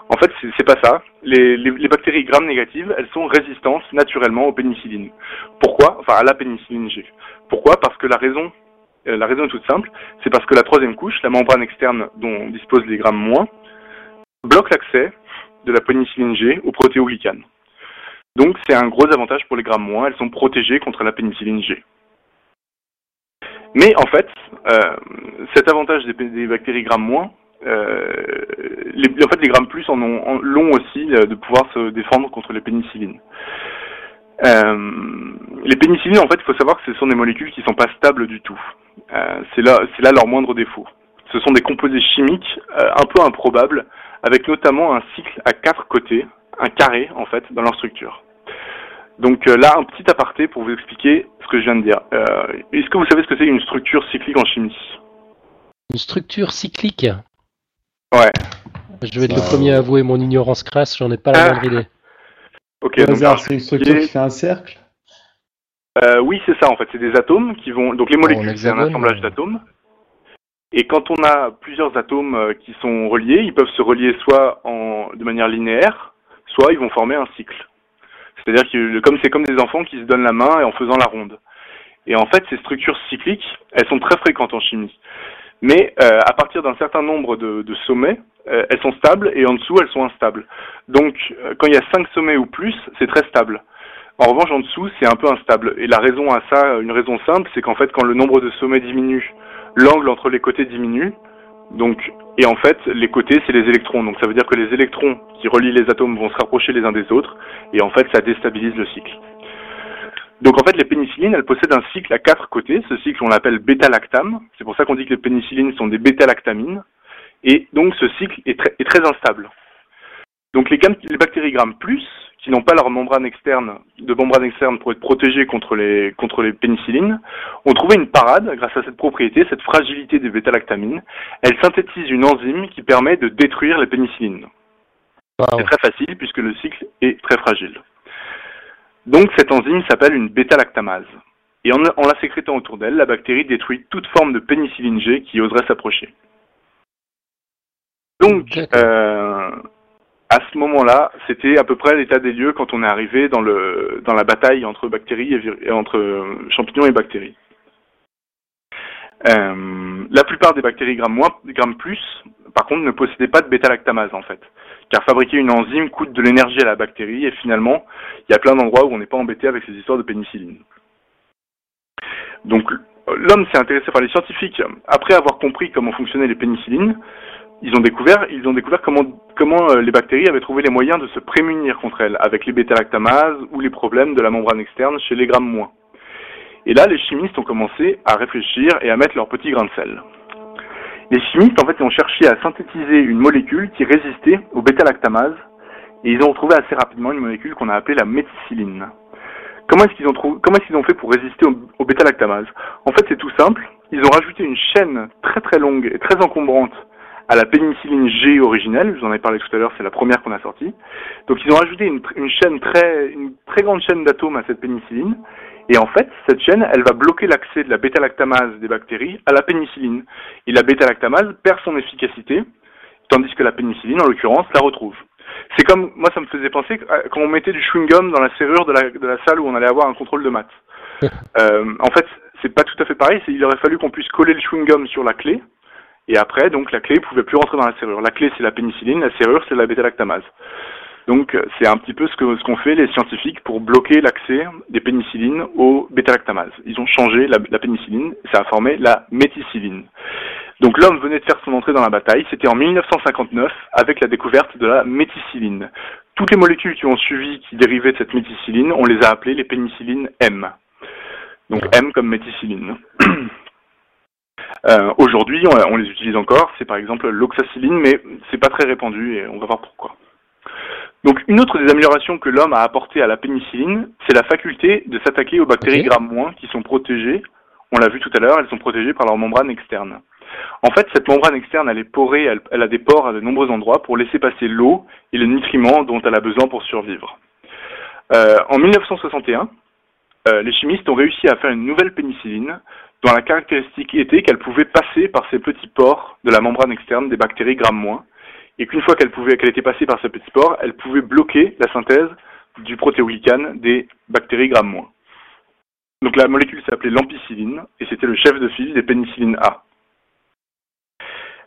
En fait, c'est pas ça. Les, bactéries grammes négatives, elles sont résistantes naturellement aux pénicillines. Pourquoi? Enfin, à la pénicilline G. Pourquoi? Parce que la raison, euh, la raison est toute simple, c'est parce que la troisième couche, la membrane externe dont disposent les grammes moins, bloque l'accès de la pénicilline G au protéoglycane. Donc c'est un gros avantage pour les grammes moins, elles sont protégées contre la pénicilline G. Mais en fait, euh, cet avantage des, bactéries grammes euh, en fait les grammes plus en ont long aussi euh, de pouvoir se défendre contre les pénicillines. les pénicillines, en fait, il faut savoir que ce sont des molécules qui ne sont pas stables du tout. c'est là leur moindre défaut. Ce sont des composés chimiques un peu improbables, avec notamment un cycle à quatre côtés, un carré en fait, dans leur structure. Donc euh, là, un petit aparté pour vous expliquer ce que je viens de dire. Euh, est-ce que vous savez ce que c'est une structure cyclique en chimie? Une structure cyclique? Ouais. Je vais être le premier à avouer mon ignorance crasse, j'en ai pas la moindre idée. Ok, donc c'est une structure qui fait un cercle? Euh, Oui, c'est ça en fait. C'est des atomes qui vont. Donc les molécules, c'est un assemblage d'atomes. Et quand on a plusieurs atomes qui sont reliés, ils peuvent se relier soit de manière linéaire, soit ils vont former un cycle. C'est-à-dire que c'est comme des enfants qui se donnent la main en faisant la ronde. Et en fait, ces structures cycliques, elles sont très fréquentes en chimie. Mais euh, à partir d'un certain nombre de, sommets, euh, elles sont stables et en dessous, elles sont instables. Donc, euh, quand il y a cinq sommets ou plus, c'est très stable. En revanche, en dessous, c'est un peu instable. Et la raison à ça, une raison simple, c'est qu'en fait, quand le nombre de sommets diminue, l'angle entre les côtés diminue. Donc, et en fait, les côtés, c'est les électrons. Donc ça veut dire que les électrons qui relient les atomes vont se rapprocher les uns des autres, et en fait, ça déstabilise le cycle. Donc en fait, les pénicillines, elles possèdent un cycle à quatre côtés. Ce cycle, on l'appelle bêta-lactame. C'est pour ça qu'on dit que les pénicillines sont des bêta-lactamines. Et donc ce cycle est très, est très instable. Donc les, les bactéries Gram plus, qui n'ont pas leur membrane externe, de membrane externe pour être protégées contre les, contre les pénicillines, ont trouvé une parade grâce à cette propriété, cette fragilité des bêta-lactamines. Elles synthétisent une enzyme qui permet de détruire les pénicillines. C'est très facile puisque le cycle est très fragile. Donc cette enzyme s'appelle une bêta-lactamase. Et en, en, la sécrétant autour d'elle, la bactérie détruit toute forme de pénicilline G qui oserait s'approcher. Donc, euh, à ce moment-là, c'était à peu près l'état des lieux quand on est arrivé dans, le, dans la bataille entre bactéries et, entre champignons et bactéries. Euh, la plupart des bactéries gram moins, plus, par contre, ne possédaient pas de bêta-lactamase en fait, car fabriquer une enzyme coûte de l'énergie à la bactérie et finalement, il y a plein d'endroits où on n'est pas embêté avec ces histoires de pénicilline. Donc, l'homme s'est intéressé, par les scientifiques, après avoir compris comment fonctionnaient les pénicillines, ils ont découvert, ils ont découvert comment, comment euh, les bactéries avaient trouvé les moyens de se prémunir contre elles, avec les bêta-lactamases ou les problèmes de la membrane externe chez les grammes moins. Et là, les chimistes ont commencé à réfléchir et à mettre leurs petits grains de sel. Les chimistes, en fait, ont cherché à synthétiser une molécule qui résistait aux bêta-lactamases, et ils ont trouvé assez rapidement une molécule qu'on a appelée la méticilline. Comment est-ce qu'ils ont, comment est-ce qu'ils ont fait pour résister aux, aux bêta-lactamases? En fait, c'est tout simple. Ils ont rajouté une chaîne très très longue et très encombrante à la pénicilline G originelle, je vous en ai parlé tout à l'heure, c'est la première qu'on a sortie. Donc ils ont ajouté une, chaîne très, une très grande chaîne d'atomes à cette pénicilline, et en fait, cette chaîne, elle va bloquer l'accès de la bêta-lactamase des bactéries à la pénicilline. Et la bêta-lactamase perd son efficacité, tandis que la pénicilline, en l'occurrence, la retrouve. C'est comme, moi ça me faisait penser quand on mettait du chewing-gum dans la serrure de la, de la salle où on allait avoir un contrôle de maths. euh, en fait, c'est pas tout à fait pareil, il aurait fallu qu'on puisse coller le chewing-gum sur la clé, et après, donc, la clé ne pouvait plus rentrer dans la serrure. La clé, c'est la pénicilline, la serrure, c'est la bêta-lactamase. Donc, c'est un petit peu ce que ce qu'ont fait les scientifiques pour bloquer l'accès des pénicillines aux bêta-lactamases. Ils ont changé la, la pénicilline, ça a formé la méticilline. Donc, l'homme venait de faire son entrée dans la bataille. C'était en 1959 avec la découverte de la méticilline. Toutes les molécules qui ont suivi, qui dérivaient de cette méticilline, on les a appelées les pénicillines M. Donc, M comme méticilline. Euh, Aujourd'hui, on, on, les utilise encore. C'est par exemple l'oxacilline, mais c'est pas très répandu et on va voir pourquoi. Donc, une autre des améliorations que l'homme a apportées à la pénicilline, c'est la faculté de s'attaquer aux bactéries okay. gram- qui sont protégées. On l'a vu tout à l'heure, elles sont protégées par leur membrane externe. En fait, cette membrane externe, elle est porée, elle, elle, a des pores à de nombreux endroits pour laisser passer l'eau et les nutriments dont elle a besoin pour survivre. Euh, en 1961, euh, les chimistes ont réussi à faire une nouvelle pénicilline dont la caractéristique était qu'elle pouvait passer par ces petits pores de la membrane externe des bactéries gram-, et qu'une fois qu'elle pouvait, qu'elle était passée par ces petits pores, elle pouvait bloquer la synthèse du protéoglycane des bactéries gram-. Donc la molécule s'appelait l'ampicilline, et c'était le chef de file des pénicillines A.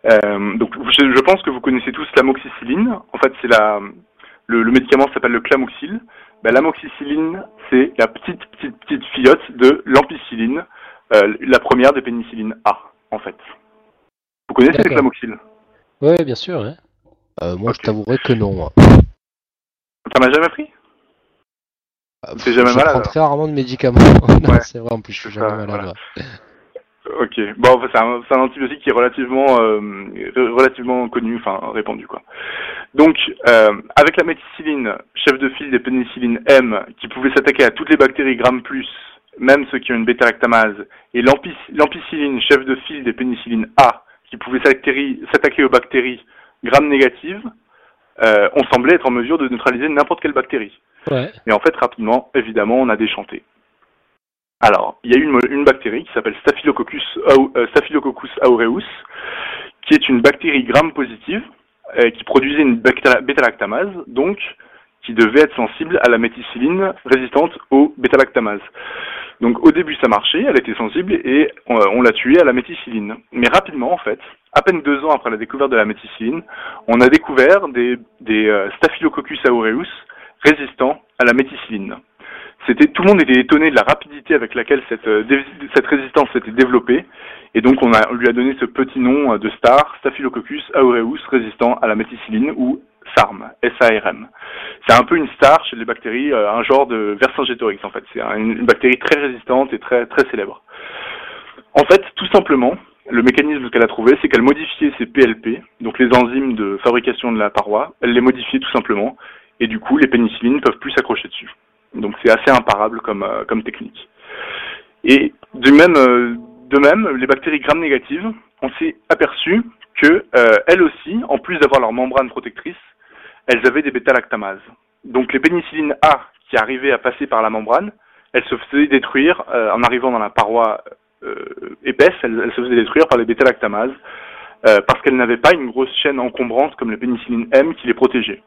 Euh, je, pense que vous connaissez tous l'amoxicilline. En fait, c'est la le, médicament s'appelle le clamoxyl. Ben, l'amoxicilline, c'est la petite petite petite fillotte de l'ampicilline, la première des pénicillines A, en fait. Vous connaissez les clamoxyl Oui, bien sûr. Hein. Euh, moi, okay. je t'avouerai que non. Ça m'a jamais pris C'est jamais je malade prends très rarement de médicaments. ouais. c'est vrai, en plus, je suis jamais ça, malade. Voilà. Ok. Bon, c'est un, un, antibiotique qui est relativement, euh, relativement connu, enfin répandu, quoi. Donc, euh, avec la méticilline, chef de file des pénicillines M, qui pouvait s'attaquer à toutes les bactéries gram plus, même ceux qui ont une bêta-lactamase, et l'ampicilline, chef de file des pénicillines A, qui pouvait s'attaquer aux bactéries gram négatives, euh, on semblait être en mesure de neutraliser n'importe quelle bactérie. Ouais. Mais en fait, rapidement, évidemment, on a déchanté. Alors, il y a une, une bactérie qui s'appelle Staphylococcus, euh, Staphylococcus aureus, qui est une bactérie gram positive, euh, qui produisait une bêta-lactamase, donc qui devait être sensible à la méticilline résistante aux bêta-lactamases. Donc au début ça marchait, elle était sensible et on, on l'a tuée à la méticilline. Mais rapidement en fait, à peine deux ans après la découverte de la méticilline, on a découvert des, euh, Staphylococcus aureus résistants à la méticilline. C'était tout le monde était étonné de la rapidité avec laquelle cette, euh, résistance s'était développée et donc on, on lui a donné ce petit nom euh, de star, Staphylococcus aureus résistant à la méticilline ou SARM, S-A-R-M. C'est un peu une star chez les bactéries, euh, un genre de Vercingétorix en fait. C'est une bactérie très résistante et très très célèbre. En fait, tout simplement, le mécanisme qu'elle a trouvé, c'est qu'elle modifiait ces PLP, donc les enzymes de fabrication de la paroi, elle les modifiait tout simplement, et du coup les pénicillines ne peuvent plus s'accrocher dessus. Donc c'est assez imparable comme, euh, technique. Et de même, euh, de même, les bactéries gram négatives, on s'est aperçu que euh, elles aussi, en plus d'avoir leur membrane protectrice, elles avaient des bêta-lactamases. Donc les pénicillines A qui arrivaient à passer par la membrane, elles se faisaient détruire en arrivant dans la paroi épaisse, elles, se faisaient détruire par les bêta-lactamases parce qu'elles n'avaient pas une grosse chaîne encombrante comme les pénicillines M qui les protégeait.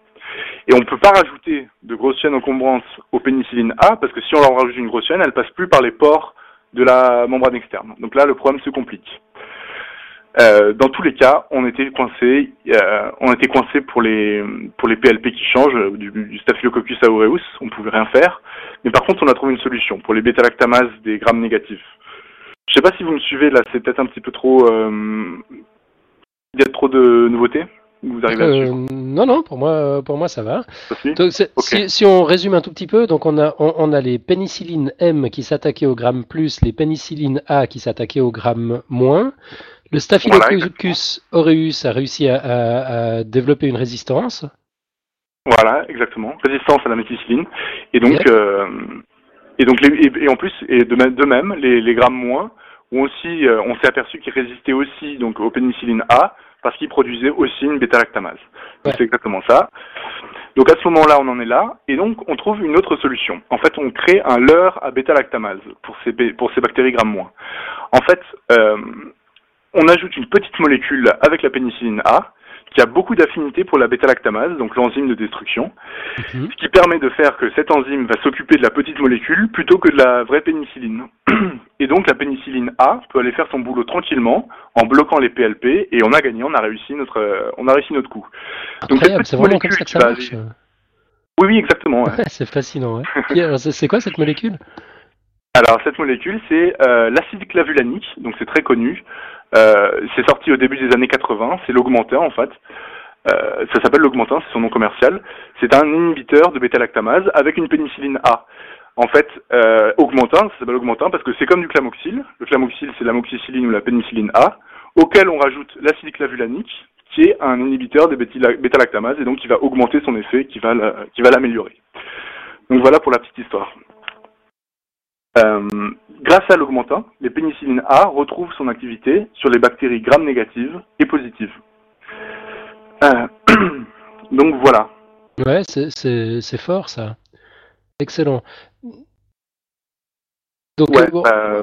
Et on ne peut pas rajouter de grosses chaînes encombrantes aux pénicillines A, parce que si on leur rajoute une grosse chaîne, elle passe plus par les pores de la membrane externe. Donc là, le problème se complique. Euh, dans tous les cas, on était coincé, euh, on était coincé pour les pour les PLP qui changent du, Staphylococcus aureus, on pouvait rien faire. Mais par contre, on a trouvé une solution pour les bêta-lactamases des grammes négatifs. Je sais pas si vous me suivez là, c'est peut-être un petit peu trop. Euh, il y a trop de nouveautés. Vous arrivez euh, Non, non, pour moi, pour moi ça va. si, on résume un tout petit peu, donc on a, on, a les pénicillines M qui s'attaquaient au gramme plus, les pénicillines A qui s'attaquaient au gramme moins. Le Staphylococcus aureus a réussi à, développer une résistance. Voilà, exactement. Résistance à la méticilline. Et donc, euh, et donc, et, en plus, et de, de même, les, les grammes moins, ont aussi, euh, on s'est aperçu qu'ils résistaient aussi donc aux pénicillines A parce qu'il produisait aussi une bêta-lactamase. C'est exactement ça. Donc à ce moment-là, on en est là, et donc on trouve une autre solution. En fait, on crée un leurre à bêta-lactamase pour ces, pour ces bactéries gramme moins. En fait, euh, on ajoute une petite molécule avec la pénicilline A, qui a beaucoup d'affinité pour la bêta-lactamase, donc l'enzyme de destruction, mhm. ce qui permet de faire que cette enzyme va s'occuper de la petite molécule plutôt que de la vraie pénicilline. Et donc la pénicilline A peut aller faire son boulot tranquillement en bloquant les PLP et on a gagné, on a réussi notre, on a réussi notre coup. Donc c'est vraiment comme ça que ça marche. Oui, oui, exactement. c'est fascinant. c'est quoi cette molécule? Alors cette molécule, c'est euh, l'acide clavulanique, donc c'est très connu. Euh, c'est sorti au début des années 80, c'est l'augmentin en fait. Euh, ça s'appelle l'augmentin, c'est son nom commercial. C'est un inhibiteur de bêta-lactamase avec une pénicilline A. En fait, euh, augmentin, ça s'appelle augmentin parce que c'est comme du clamoxyle. Le clamoxyle, c'est l'amoxicilline ou la pénicilline A, auquel on rajoute l'acide clavulanique, qui est un inhibiteur des bêta-lactamases et donc qui va augmenter son effet, qui va l'améliorer. Donc voilà pour la petite histoire. Euh, grâce à l'augmentin, les pénicillines A retrouvent son activité sur les bactéries gram négatives et positives. Euh, donc voilà. Ouais, c'est fort ça. Excellent. Donc, euh,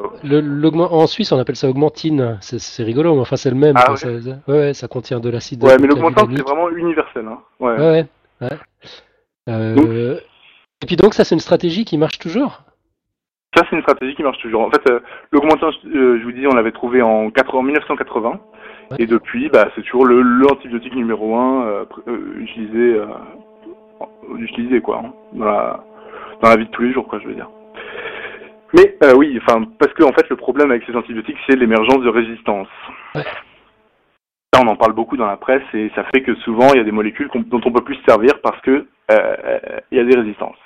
en Suisse, on appelle ça augmentine. C'est rigolo, mais enfin, c'est le même. Ah, ouais. Ça, ouais, ça contient de l'acide. Ouais, mais l'augmentin, c'est vraiment universel. Hein. Ouais, ouais. Et puis donc, ça, c'est une stratégie qui marche toujours? Ça, c'est une stratégie qui marche toujours. En fait, euh, l'augmentin, euh, je vous dis, on l'avait trouvé en, 4, en 1980. Et depuis, bah, c'est toujours le, l'antibiotique numéro un euh, utilisé, utilisé quoi, hein, dans, la, dans la vie de tous les jours, quoi, je veux dire. Mais oui, enfin, parce que en fait, le problème avec ces antibiotiques, c'est l'émergence de résistance. Ça, on en parle beaucoup dans la presse et ça fait que souvent, il y a des molécules dont on peut plus se servir parce que il y a des résistances.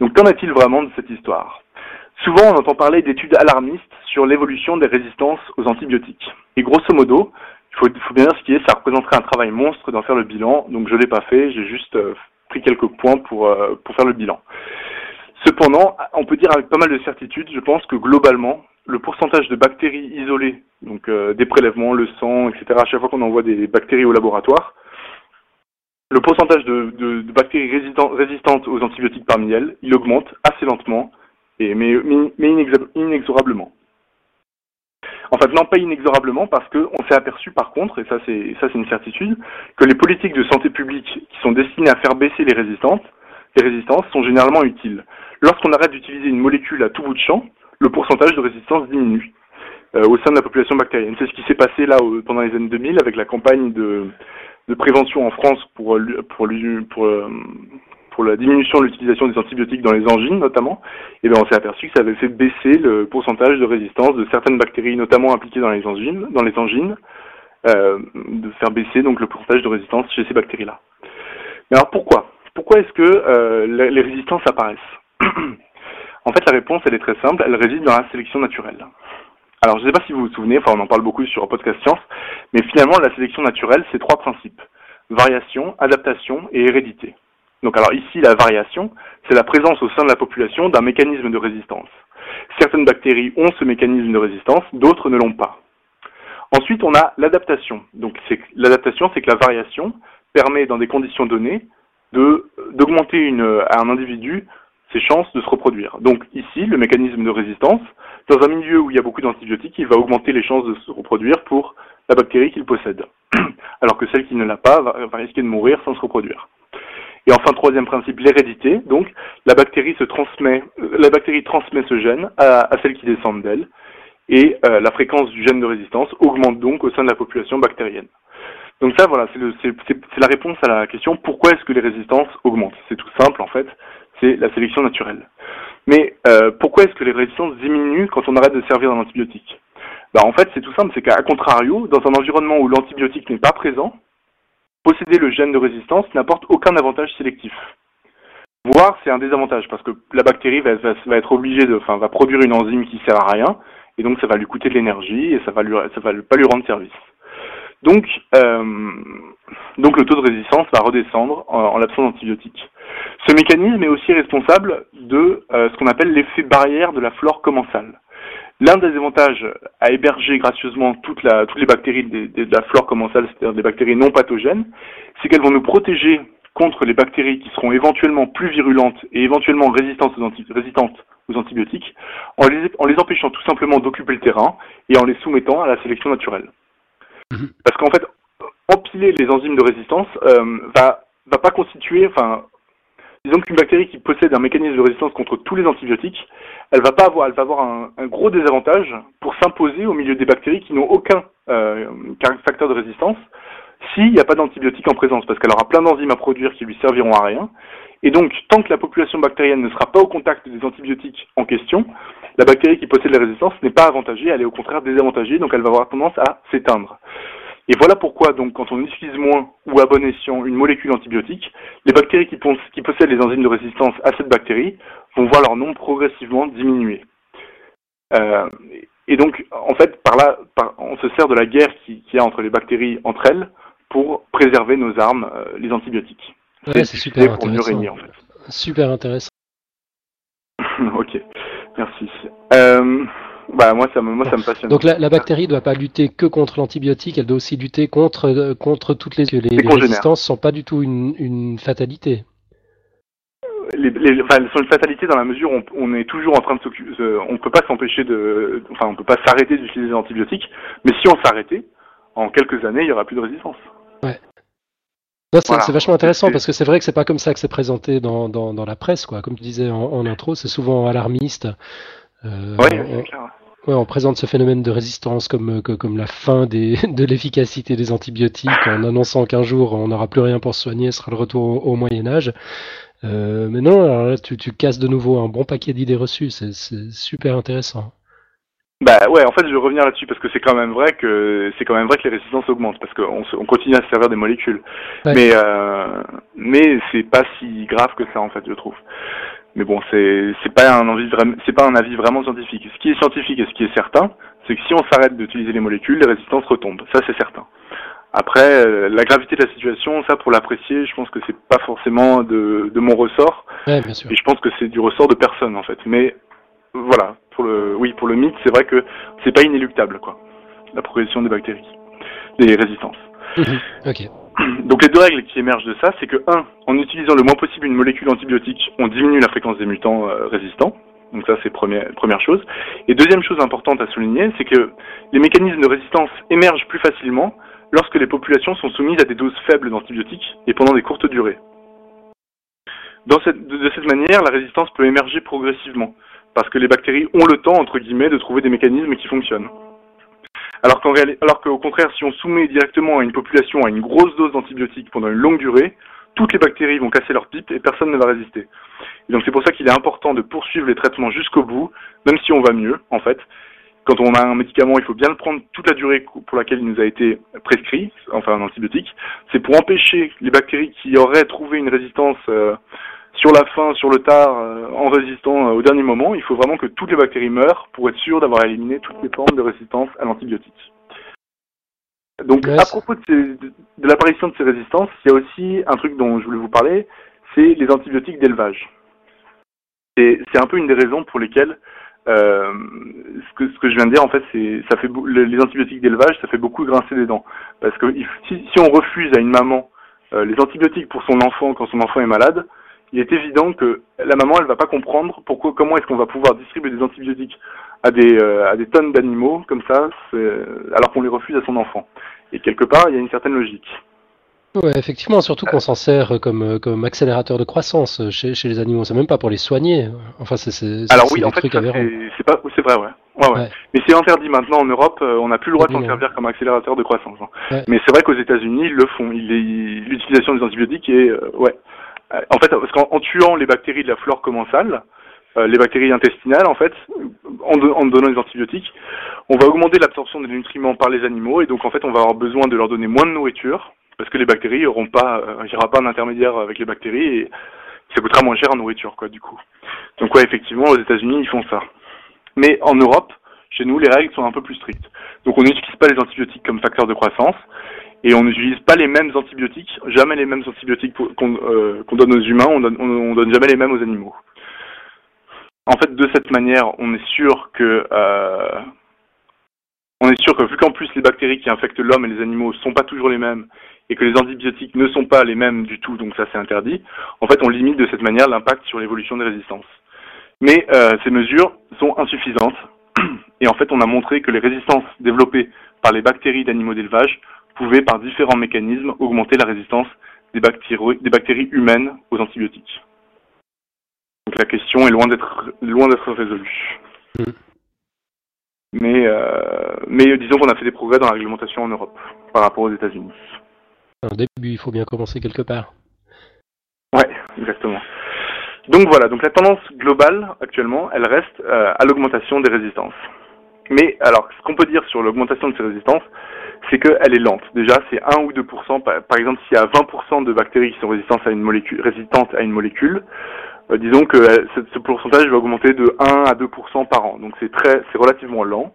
Donc, qu'en est-il vraiment de cette histoire? Souvent, on entend parler d'études alarmistes sur l'évolution des résistances aux antibiotiques. Et grosso modo, il faut, bien dire ce qui est, ça représenterait un travail monstre d'en faire le bilan, donc je l'ai pas fait, j'ai juste euh, pris quelques points pour, euh, pour faire le bilan. Cependant, on peut dire avec pas mal de certitude, je pense que globalement, le pourcentage de bactéries isolées, donc euh, des prélèvements, le sang, etc., à chaque fois qu'on envoie des bactéries au laboratoire, le pourcentage de, de bactéries résistantes aux antibiotiques parmi elles, il augmente assez lentement, mais, mais inexorablement. En fait, non pas inexorablement parce qu'on s'est aperçu par contre, et ça c'est ça c'est une certitude, que les politiques de santé publique qui sont destinées à faire baisser les résistances, les résistances sont généralement utiles. Lorsqu'on arrête d'utiliser une molécule à tout bout de champ, le pourcentage de résistance diminue euh, au sein de la population bactérienne. C'est ce qui s'est passé là pendant les années 2000 avec la campagne de, prévention en France pour pour, pour euh, pour la diminution de l'utilisation des antibiotiques dans les angines notamment, et eh bien on s'est aperçu que ça avait fait baisser le pourcentage de résistance de certaines bactéries, notamment impliquées dans les angines, dans les angines, euh, de faire baisser donc le pourcentage de résistance chez ces bactéries-là. Mais alors pourquoi? Pourquoi est-ce que euh, les résistances apparaissent? En fait, la réponse elle est très simple, elle réside dans la sélection naturelle. Alors, je ne sais pas si vous vous souvenez, enfin, on en parle beaucoup sur Podcast Science, mais finalement, la sélection naturelle, c'est trois principes. Variation, adaptation et hérédité. Donc, alors ici, la variation, c'est la présence au sein de la population d'un mécanisme de résistance. Certaines bactéries ont ce mécanisme de résistance, d'autres ne l'ont pas. Ensuite, on a l'adaptation. Donc, l'adaptation, c'est que la variation permet, dans des conditions données, d'augmenter à un individu ses chances de se reproduire. Donc ici, le mécanisme de résistance, dans un milieu où il y a beaucoup d'antibiotiques, il va augmenter les chances de se reproduire pour la bactérie qu'il possède, alors que celle qui ne l'a pas va, risquer de mourir sans se reproduire. Et enfin, troisième principe, l'hérédité. Donc, la bactérie se transmet, euh, la bactérie transmet ce gène à, celle qui descend d'elle, et euh, la fréquence du gène de résistance augmente donc au sein de la population bactérienne. Donc ça, voilà, c'est la réponse à la question pourquoi est-ce que les résistances augmentent? C'est tout simple en fait c'est la sélection naturelle. Mais euh, pourquoi est-ce que les résistances diminuent quand on arrête de servir d'un antibiotique? Bah, En fait, c'est tout simple, c'est qu'à contrario, dans un environnement où l'antibiotique n'est pas présent, posséder le gène de résistance n'apporte aucun avantage sélectif. Voire c'est un désavantage parce que la bactérie va, être obligée de, enfin, va produire une enzyme qui sert à rien et donc ça va lui coûter de l'énergie et ça va lui, ça va pas lui rendre service. Donc, euh, donc le taux de résistance va redescendre en, l'absence d'antibiotiques. Ce mécanisme est aussi responsable de euh, ce qu'on appelle l'effet barrière de la flore commensale. L'un des avantages à héberger gracieusement toutes les bactéries de, la flore commensale, c'est-à-dire des bactéries non pathogènes, c'est qu'elles vont nous protéger contre les bactéries qui seront éventuellement plus virulentes et éventuellement résistantes aux, antibiotiques, en les empêchant tout simplement d'occuper le terrain et en les soumettant à la sélection naturelle. Mhm. Parce qu'en fait, empiler les enzymes de résistance euh, va, va pas constituer, enfin, disons qu'une bactérie qui possède un mécanisme de résistance contre tous les antibiotiques, elle va pas avoir, elle va avoir un, gros désavantage pour s'imposer au milieu des bactéries qui n'ont aucun euh, facteur de résistance s'il n'y a pas d'antibiotiques en présence, parce qu'elle aura plein d'enzymes à produire qui lui serviront à rien. Et donc, tant que la population bactérienne ne sera pas au contact des antibiotiques en question, la bactérie qui possède la résistance n'est pas avantagée, elle est au contraire désavantagée, donc elle va avoir tendance à s'éteindre. Et voilà pourquoi, donc, quand on utilise moins ou à bon escient une molécule antibiotique, les bactéries qui, possèdent les enzymes de résistance à cette bactérie vont voir leur nombre progressivement diminuer. Euh, et donc, en fait, par là, on se sert de la guerre qu'il y a entre les bactéries entre elles pour préserver nos armes, euh, les antibiotiques. c'est super intéressant. en fait. Super intéressant. ok, merci. Euh, bah, moi, ça me, moi, ça me passionne. Donc la, bactérie ne doit pas lutter que contre l'antibiotique, elle doit aussi lutter contre, euh, contre toutes les... Les, les résistances ne sont pas du tout une, une fatalité. Les, les, enfin, elles sont une fatalité dans la mesure où on, est toujours en train de s'occuper, on peut pas s'empêcher de, enfin, on peut pas s'arrêter d'utiliser des antibiotiques, mais si on s'arrêtait, en quelques années, il y aura plus de résistance. Ouais. C'est vachement intéressant parce que c'est vrai que c'est pas comme ça que c'est présenté dans, dans, dans, la presse, quoi. Comme tu disais en, en intro, c'est souvent alarmiste. Euh, on, on présente ce phénomène de résistance comme, comme la fin des, de l'efficacité des antibiotiques en annonçant qu'un jour on n'aura plus rien pour se soigner, ce sera le retour au, Moyen Âge. Euh, mais non, alors là, tu, tu casses de nouveau un bon paquet d'idées reçues, c'est super intéressant. Bah ouais, en fait, je vais revenir là-dessus parce que c'est quand même vrai que c'est quand même vrai que les résistances augmentent parce qu'on on continue à se servir des molécules. Mais euh, mais c'est pas si grave que ça en fait, je trouve. Mais bon, c'est c'est pas un avis c'est pas un avis vraiment scientifique. Ce qui est scientifique et ce qui est certain, c'est que si on s'arrête d'utiliser les molécules, les résistances retombent. Ça, c'est certain. Après, euh, la gravité de la situation, ça pour l'apprécier, je pense que c'est pas forcément de, de mon ressort. Ouais, bien sûr. Et je pense que c'est du ressort de personne en fait. Mais voilà, pour le oui, pour le mythe, c'est vrai que c'est pas inéluctable quoi. La progression des bactéries, des résistances. ok. Donc les deux règles qui émergent de ça, c'est que 1. En utilisant le moins possible une molécule antibiotique, on diminue la fréquence des mutants euh, résistants. Donc ça, c'est première, première chose. Et deuxième chose importante à souligner, c'est que les mécanismes de résistance émergent plus facilement lorsque les populations sont soumises à des doses faibles d'antibiotiques et pendant des courtes durées. De, cette manière, la résistance peut émerger progressivement, parce que les bactéries ont le temps, entre guillemets, de trouver des mécanismes qui fonctionnent. Alors qu'au contraire, si on soumet directement à une population à une grosse dose d'antibiotiques pendant une longue durée, toutes les bactéries vont casser leur pipe et personne ne va résister. Et donc c'est pour ça qu'il est important de poursuivre les traitements jusqu'au bout, même si on va mieux, en fait. Quand on a un médicament, il faut bien le prendre toute la durée pour laquelle il nous a été prescrit, enfin un antibiotique. C'est pour empêcher les bactéries qui auraient trouvé une résistance euh, sur la fin, sur le tard, euh, en résistant au dernier moment. Il faut vraiment que toutes les bactéries meurent pour être sûr d'avoir éliminé toutes les formes de résistance à l'antibiotique. Donc, à propos de, de l'apparition de ces résistances, il y a aussi un truc dont je voulais vous parler, c'est les antibiotiques d'élevage. Et c'est un peu une des raisons pour lesquelles euh, ce, que, ce que je viens de dire, en fait, c'est ça fait les antibiotiques d'élevage, ça fait beaucoup grincer des dents. Parce que si, si on refuse à une maman euh, les antibiotiques pour son enfant quand son enfant est malade, il est évident que la maman, elle va pas comprendre pourquoi, comment est-ce qu'on va pouvoir distribuer des antibiotiques à des, euh, à des tonnes d'animaux comme ça, alors qu'on les refuse à son enfant. Et quelque part, il y a une certaine logique. Ouais, effectivement, surtout qu'on s'en sert comme, euh, comme accélérateur de croissance chez, chez les animaux. C'est même pas pour les soigner. Enfin, c'est Alors oui, en fait, c'est pas, c'est vrai, ouais. Ouais, ouais. Mais c'est interdit maintenant en Europe. Euh, on n'a plus le droit de s'en servir comme accélérateur de croissance. Hein. Mais c'est vrai qu'aux États-Unis, ils le font. L'utilisation des antibiotiques est, euh, ouais. En fait, parce qu'en tuant les bactéries de la flore commensale, les bactéries intestinales, en fait, en, donnant des antibiotiques, on va augmenter l'absorption des nutriments par les animaux et donc en fait, on va avoir besoin de leur donner moins de nourriture parce que les bactéries auront pas, il n'y aura pas d'intermédiaire avec les bactéries et ça coûtera moins cher en nourriture, quoi, du coup. Donc ouais, effectivement, aux États-Unis, ils font ça. Mais en Europe, chez nous, les règles sont un peu plus strictes. Donc on n'utilise pas les antibiotiques comme facteur de croissance et on n'utilise pas les mêmes antibiotiques, jamais les mêmes antibiotiques qu'on euh, donne aux humains, on donne, on, donne jamais les mêmes aux animaux. En fait, de cette manière, on est sûr que euh, on est sûr que vu qu'en plus les bactéries qui infectent l'homme et les animaux sont pas toujours les mêmes et que les antibiotiques ne sont pas les mêmes du tout, donc ça c'est interdit, en fait on limite de cette manière l'impact sur l'évolution des résistances. Mais euh, ces mesures sont insuffisantes et en fait on a montré que les résistances développées par les bactéries d'animaux d'élevage pouvaient par différents mécanismes augmenter la résistance des bactéries, des bactéries humaines aux antibiotiques. Donc la question est loin d'être loin d'être résolue. Mm. Mais, euh, mais disons qu'on a fait des progrès dans la réglementation en Europe par rapport aux États-Unis. Au début, il faut bien commencer quelque part. Ouais, exactement. Donc voilà, donc la tendance globale actuellement, elle reste euh, à l'augmentation des résistances. Mais alors, ce qu'on peut dire sur l'augmentation de ces résistances, c'est qu'elle est lente. Déjà, c'est 1 ou 2%. Par, exemple, s'il y a 20% de bactéries qui sont résistantes à une molécule, euh, disons que euh, ce, pourcentage va augmenter de 1 à 2% par an. Donc c'est très, relativement lent.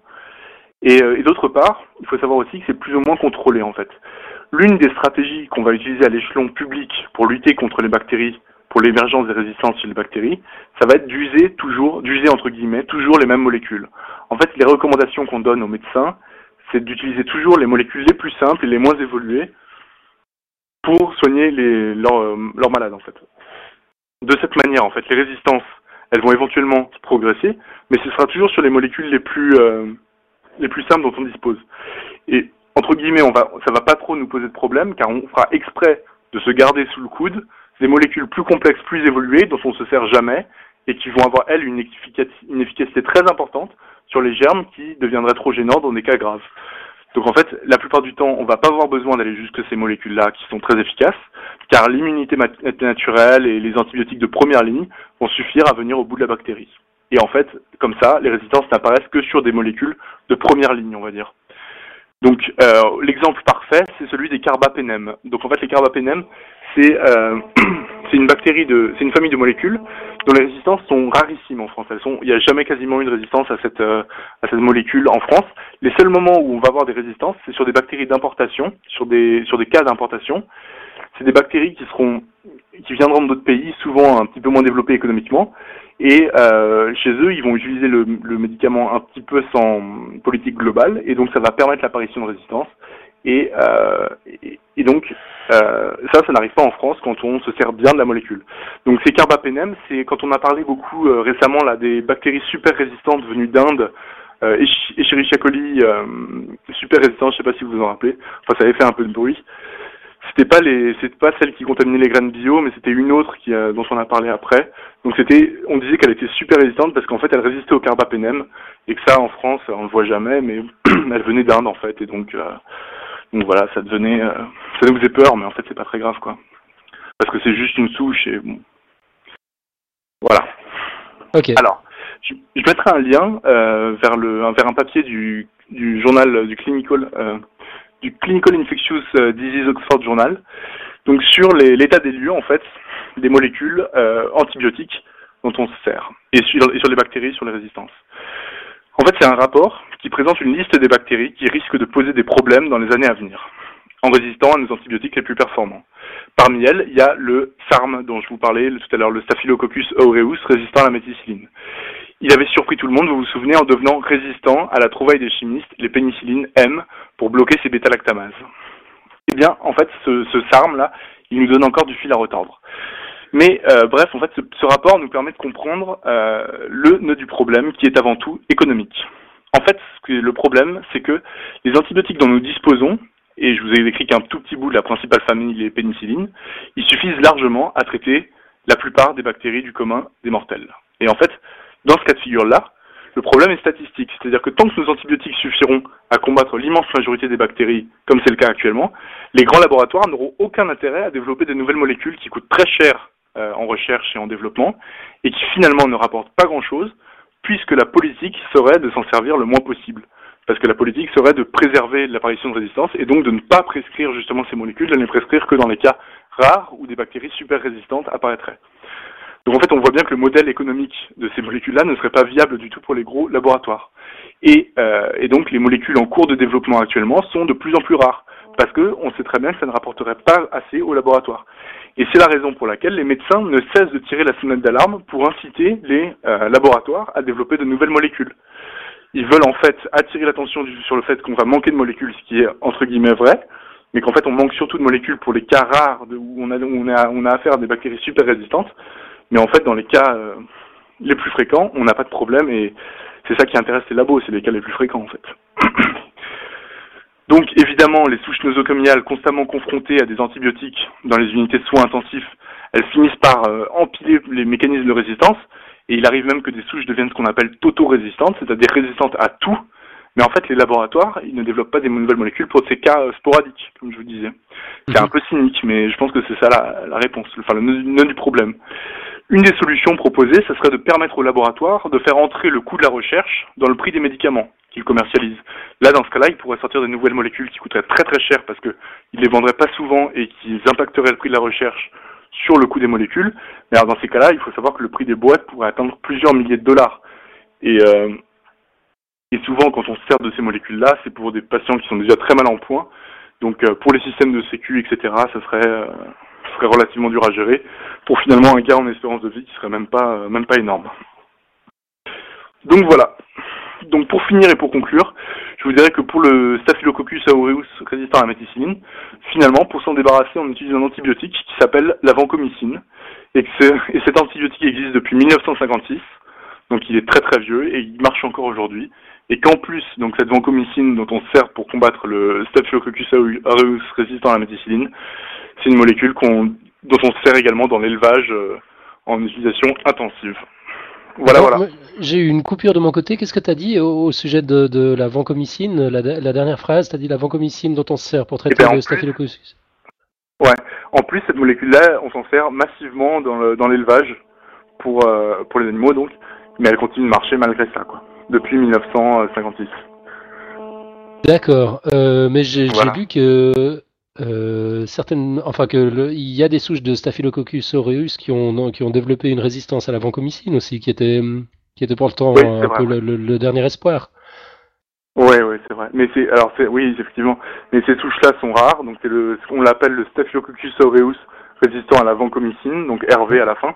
Et, et d'autre part, il faut savoir aussi que c'est plus ou moins contrôlé en fait. L'une des stratégies qu'on va utiliser à l'échelon public pour lutter contre les bactéries, pour l'émergence des résistances chez les bactéries, ça va être d'user toujours, d'user entre guillemets, toujours les mêmes molécules. En fait, les recommandations qu'on donne aux médecins, c'est d'utiliser toujours les molécules les plus simples et les moins évoluées pour soigner les, leurs, leurs malades en fait. De cette manière, en fait, les résistances, elles vont éventuellement progresser, mais ce sera toujours sur les molécules les plus euh, simples dont on dispose. Et entre guillemets, on va, va pas trop nous poser de problème car on fera exprès de se garder sous le coude des molécules plus complexes, plus évoluées, dont on se sert jamais et qui vont avoir, elles, une efficacité très importante sur les germes qui deviendraient trop gênants dans des cas graves. Donc en fait, la plupart du temps, on va pas avoir besoin d'aller jusque ces molécules-là qui sont très efficaces, car l'immunité naturelle et les antibiotiques de première ligne vont suffire à venir au bout de la bactérie. Et en fait, comme ça, les résistances n'apparaissent que sur des molécules de première ligne, on va dire. Donc euh, l'exemple parfait, c'est celui des carbapénèmes. Donc en fait, les carbapénèmes, c'est euh, une bactérie de, c'est une famille de molécules dont les résistances sont rarissimes en France. Elles sont, il n'y a jamais quasiment eu de résistance à cette euh, à cette molécule en France. Les seuls moments où on va avoir des résistances, c'est sur des bactéries d'importation, sur des sur des cas d'importation. C'est des bactéries qui seront qui viendront d'autres pays, souvent un petit peu moins développés économiquement, et euh, chez eux, ils vont utiliser le, médicament un petit peu sans politique globale, et donc ça va permettre l'apparition de résistance. Et, euh, donc euh, ça, ça n'arrive pas en France quand on se sert bien de la molécule. Donc ces carbapénèmes, c'est quand on a parlé beaucoup récemment là des bactéries super résistantes venues d'Inde, euh, Escherichia coli super résistante, je sais pas si vous vous en rappelez. Enfin, ça avait fait un peu de bruit c'était pas les c'était pas celle qui contaminait les graines bio mais c'était une autre qui dont on a parlé après. Donc c'était on disait qu'elle était super résistante parce qu'en fait elle résistait au carbapénème et que ça en France on le voit jamais mais elle venait d'Inde en fait. Et donc euh, donc voilà ça devenait euh, ça nous faisait peur mais en fait c'est pas très grave quoi. Parce que c'est juste une souche et bon. Voilà. Ok. Alors je, je mettrai un lien euh, vers le vers un papier du du journal du clinical du Clinical Infectious euh, Disease Oxford Journal. Donc sur l'état des lieux, en fait, des molécules euh, antibiotiques dont on se sert, et sur, et sur les bactéries, sur les résistances. En fait, c'est un rapport qui présente une liste des bactéries qui risquent de poser des problèmes dans les années à venir, en résistant à nos antibiotiques les plus performants. Parmi elles, il y a le SARM dont je vous parlais tout à l'heure, le Staphylococcus aureus, résistant à la méticilline. Il avait surpris tout le monde, vous vous souvenez, en devenant résistant à la trouvaille des chimistes, les pénicillines M, pour bloquer ces bêta-lactamases. Eh bien, en fait, ce, SARM-là, il nous donne encore du fil à retordre. Mais euh, bref, en fait, ce, rapport nous permet de comprendre euh, le nœud du problème, qui est avant tout économique. En fait, le problème, c'est que les antibiotiques dont nous disposons, et je vous ai décrit qu'un tout petit bout de la principale famille, les pénicillines, ils suffisent largement à traiter la plupart des bactéries du commun des mortels. Et en fait, dans ce cas de figure-là, le problème est statistique, c'est-à-dire que tant que nos antibiotiques suffiront à combattre l'immense majorité des bactéries, comme c'est le cas actuellement, les grands laboratoires n'auront aucun intérêt à développer de nouvelles molécules qui coûtent très cher euh, en recherche et en développement, et qui finalement ne rapportent pas grand-chose, puisque la politique serait de s'en servir le moins possible. Parce que la politique serait de préserver l'apparition de résistance, et donc de ne pas prescrire justement ces molécules, de ne les prescrire que dans les cas rares où des bactéries super résistantes apparaîtraient. Donc en fait, on voit bien que le modèle économique de ces molécules-là ne serait pas viable du tout pour les gros laboratoires. Et, euh, et, donc les molécules en cours de développement actuellement sont de plus en plus rares, parce qu'on sait très bien que ça ne rapporterait pas assez au laboratoire. Et c'est la raison pour laquelle les médecins ne cessent de tirer la sonnette d'alarme pour inciter les euh, laboratoires à développer de nouvelles molécules. Ils veulent en fait attirer l'attention sur le fait qu'on va manquer de molécules, ce qui est entre guillemets vrai, mais qu'en fait on manque surtout de molécules pour les cas rares où, on on, on a affaire à des bactéries super résistantes. Mais en fait, dans les cas euh, les plus fréquents, on n'a pas de problème et c'est ça qui intéresse les labos, c'est les cas les plus fréquents en fait. Donc évidemment, les souches nosocomiales constamment confrontées à des antibiotiques dans les unités de soins intensifs, elles finissent par euh, empiler les mécanismes de résistance et il arrive même que des souches deviennent ce qu'on appelle toto-résistantes, c'est-à-dire résistantes à tout. Mais en fait, les laboratoires, ils ne développent pas des nouvelles molécules pour ces cas euh, sporadiques, comme je vous disais. C'est mhm. un peu cynique, mais je pense que c'est ça la, la, réponse, enfin le nœud du problème. Une des solutions proposées, ce serait de permettre aux laboratoires de faire entrer le coût de la recherche dans le prix des médicaments qu'ils commercialisent. Là, dans ce cas-là, ils pourraient sortir de nouvelles molécules qui coûteraient très très cher parce qu'ils les vendraient pas souvent et qui impacteraient le prix de la recherche sur le coût des molécules. Mais alors, dans ces cas-là, il faut savoir que le prix des boîtes pourrait atteindre plusieurs milliers de dollars. Et, euh, et souvent, quand on se sert de ces molécules-là, c'est pour des patients qui sont déjà très mal en point. Donc, euh, pour les systèmes de sécu, etc., ça serait euh, serait relativement dur à gérer, pour finalement un gain en espérance de vie qui serait même pas, euh, même pas énorme. Donc voilà. Donc pour finir et pour conclure, je vous dirais que pour le Staphylococcus aureus résistant à la méticilline, finalement, pour s'en débarrasser, on utilise un antibiotique qui s'appelle la vancomycine, et, et cet antibiotique existe depuis 1956, donc il est très très vieux et il marche encore aujourd'hui, et qu'en plus, donc cette vancomycine dont on sert pour combattre le Staphylococcus aureus résistant à la méticilline, c'est une molécule dont on se sert également dans l'élevage euh, en utilisation intensive. Voilà, voilà. J'ai eu une coupure de mon côté. Qu'est-ce que tu as dit au, sujet de, la vancomycine la, dernière phrase, tu as dit la vancomycine dont on se sert pour traiter eh ben, le staphylococcus. Ouais. En plus, cette molécule-là, on s'en sert massivement dans l'élevage pour, euh, pour les animaux, donc. Mais elle continue de marcher malgré ça, quoi. Depuis 1956. D'accord. Euh, mais j'ai vu que euh, certaines, enfin que il y a des souches de Staphylococcus aureus qui ont qui ont développé une résistance à la vancomycine aussi, qui était qui était pourtant un peu le, dernier espoir. Oui, oui, c'est vrai. Mais c'est alors c'est oui effectivement, mais ces souches-là sont rares, donc c'est le on l'appelle le Staphylococcus aureus résistant à la vancomycine, donc RV à la fin.